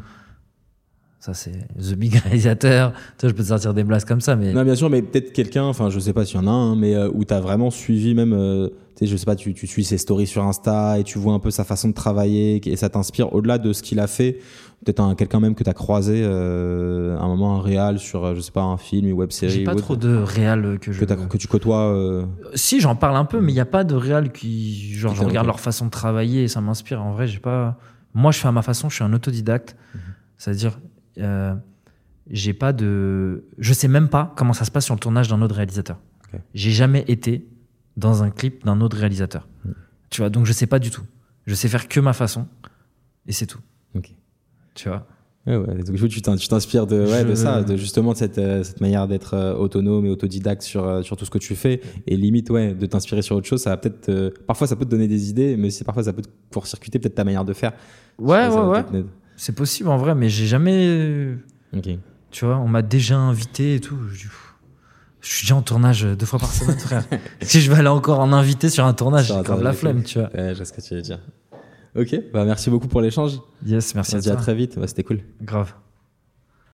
[SPEAKER 1] Ça, c'est The Big réalisateur. Tu vois, je peux te sortir des blagues comme ça, mais.
[SPEAKER 2] Non, bien sûr, mais peut-être quelqu'un, enfin, je sais pas s'il y en a un, mais euh, où t'as vraiment suivi même, euh, tu sais, je sais pas, tu, tu suis ses stories sur Insta et tu vois un peu sa façon de travailler et ça t'inspire au-delà de ce qu'il a fait. Peut-être un, quelqu'un même que t'as croisé, euh, à un moment, un réal sur, euh, je sais pas, un film, une web série.
[SPEAKER 1] J'ai pas
[SPEAKER 2] ou
[SPEAKER 1] trop
[SPEAKER 2] autre,
[SPEAKER 1] de réal que je.
[SPEAKER 2] que, que tu côtoies. euh,
[SPEAKER 1] Si, j'en parle un peu, mais il n'y a pas de réal qui. Genre,
[SPEAKER 2] Qui
[SPEAKER 1] je regarde leur façon de travailler et ça m'inspire. En vrai, j'ai pas. Moi, je fais à ma façon, je suis un autodidacte.
[SPEAKER 2] Mhm.
[SPEAKER 1] C'est-à-dire, euh, j'ai pas de. Je sais même pas comment ça se passe sur le tournage d'un autre réalisateur.
[SPEAKER 2] Ok.
[SPEAKER 1] J'ai jamais été dans un clip d'un autre réalisateur.
[SPEAKER 2] Mhm.
[SPEAKER 1] Tu vois, donc je sais pas du tout. Je sais faire que ma façon et c'est tout.
[SPEAKER 2] Ok.
[SPEAKER 1] Tu vois?
[SPEAKER 2] Ouais, ouais. Donc, tu t'in- tu t'inspires de, ouais, de ça, de justement de cette, euh, cette manière d'être euh, autonome et autodidacte sur, sur tout ce que tu fais. Et limite, ouais, de t'inspirer sur autre chose, ça va peut-être. euh, parfois, ça peut te donner des idées, mais parfois, ça peut te court-circuiter peut-être ta manière de faire.
[SPEAKER 1] Ouais,
[SPEAKER 2] Ça,
[SPEAKER 1] ouais, ouais. C'est possible en vrai, mais j'ai jamais.
[SPEAKER 2] Ok.
[SPEAKER 1] Tu vois, on m'a déjà invité et tout. Je, suis déjà en tournage deux fois par semaine, frère. si je vais aller encore en invité sur un tournage, j'ai grave la flemme, tu vois.
[SPEAKER 2] Ouais, je vois ce que tu veux dire. Ok, bah merci beaucoup pour l'échange.
[SPEAKER 1] Yes, merci
[SPEAKER 2] On
[SPEAKER 1] à
[SPEAKER 2] se dit à
[SPEAKER 1] toi.
[SPEAKER 2] très vite. Ouais, C'était cool.
[SPEAKER 1] Grave.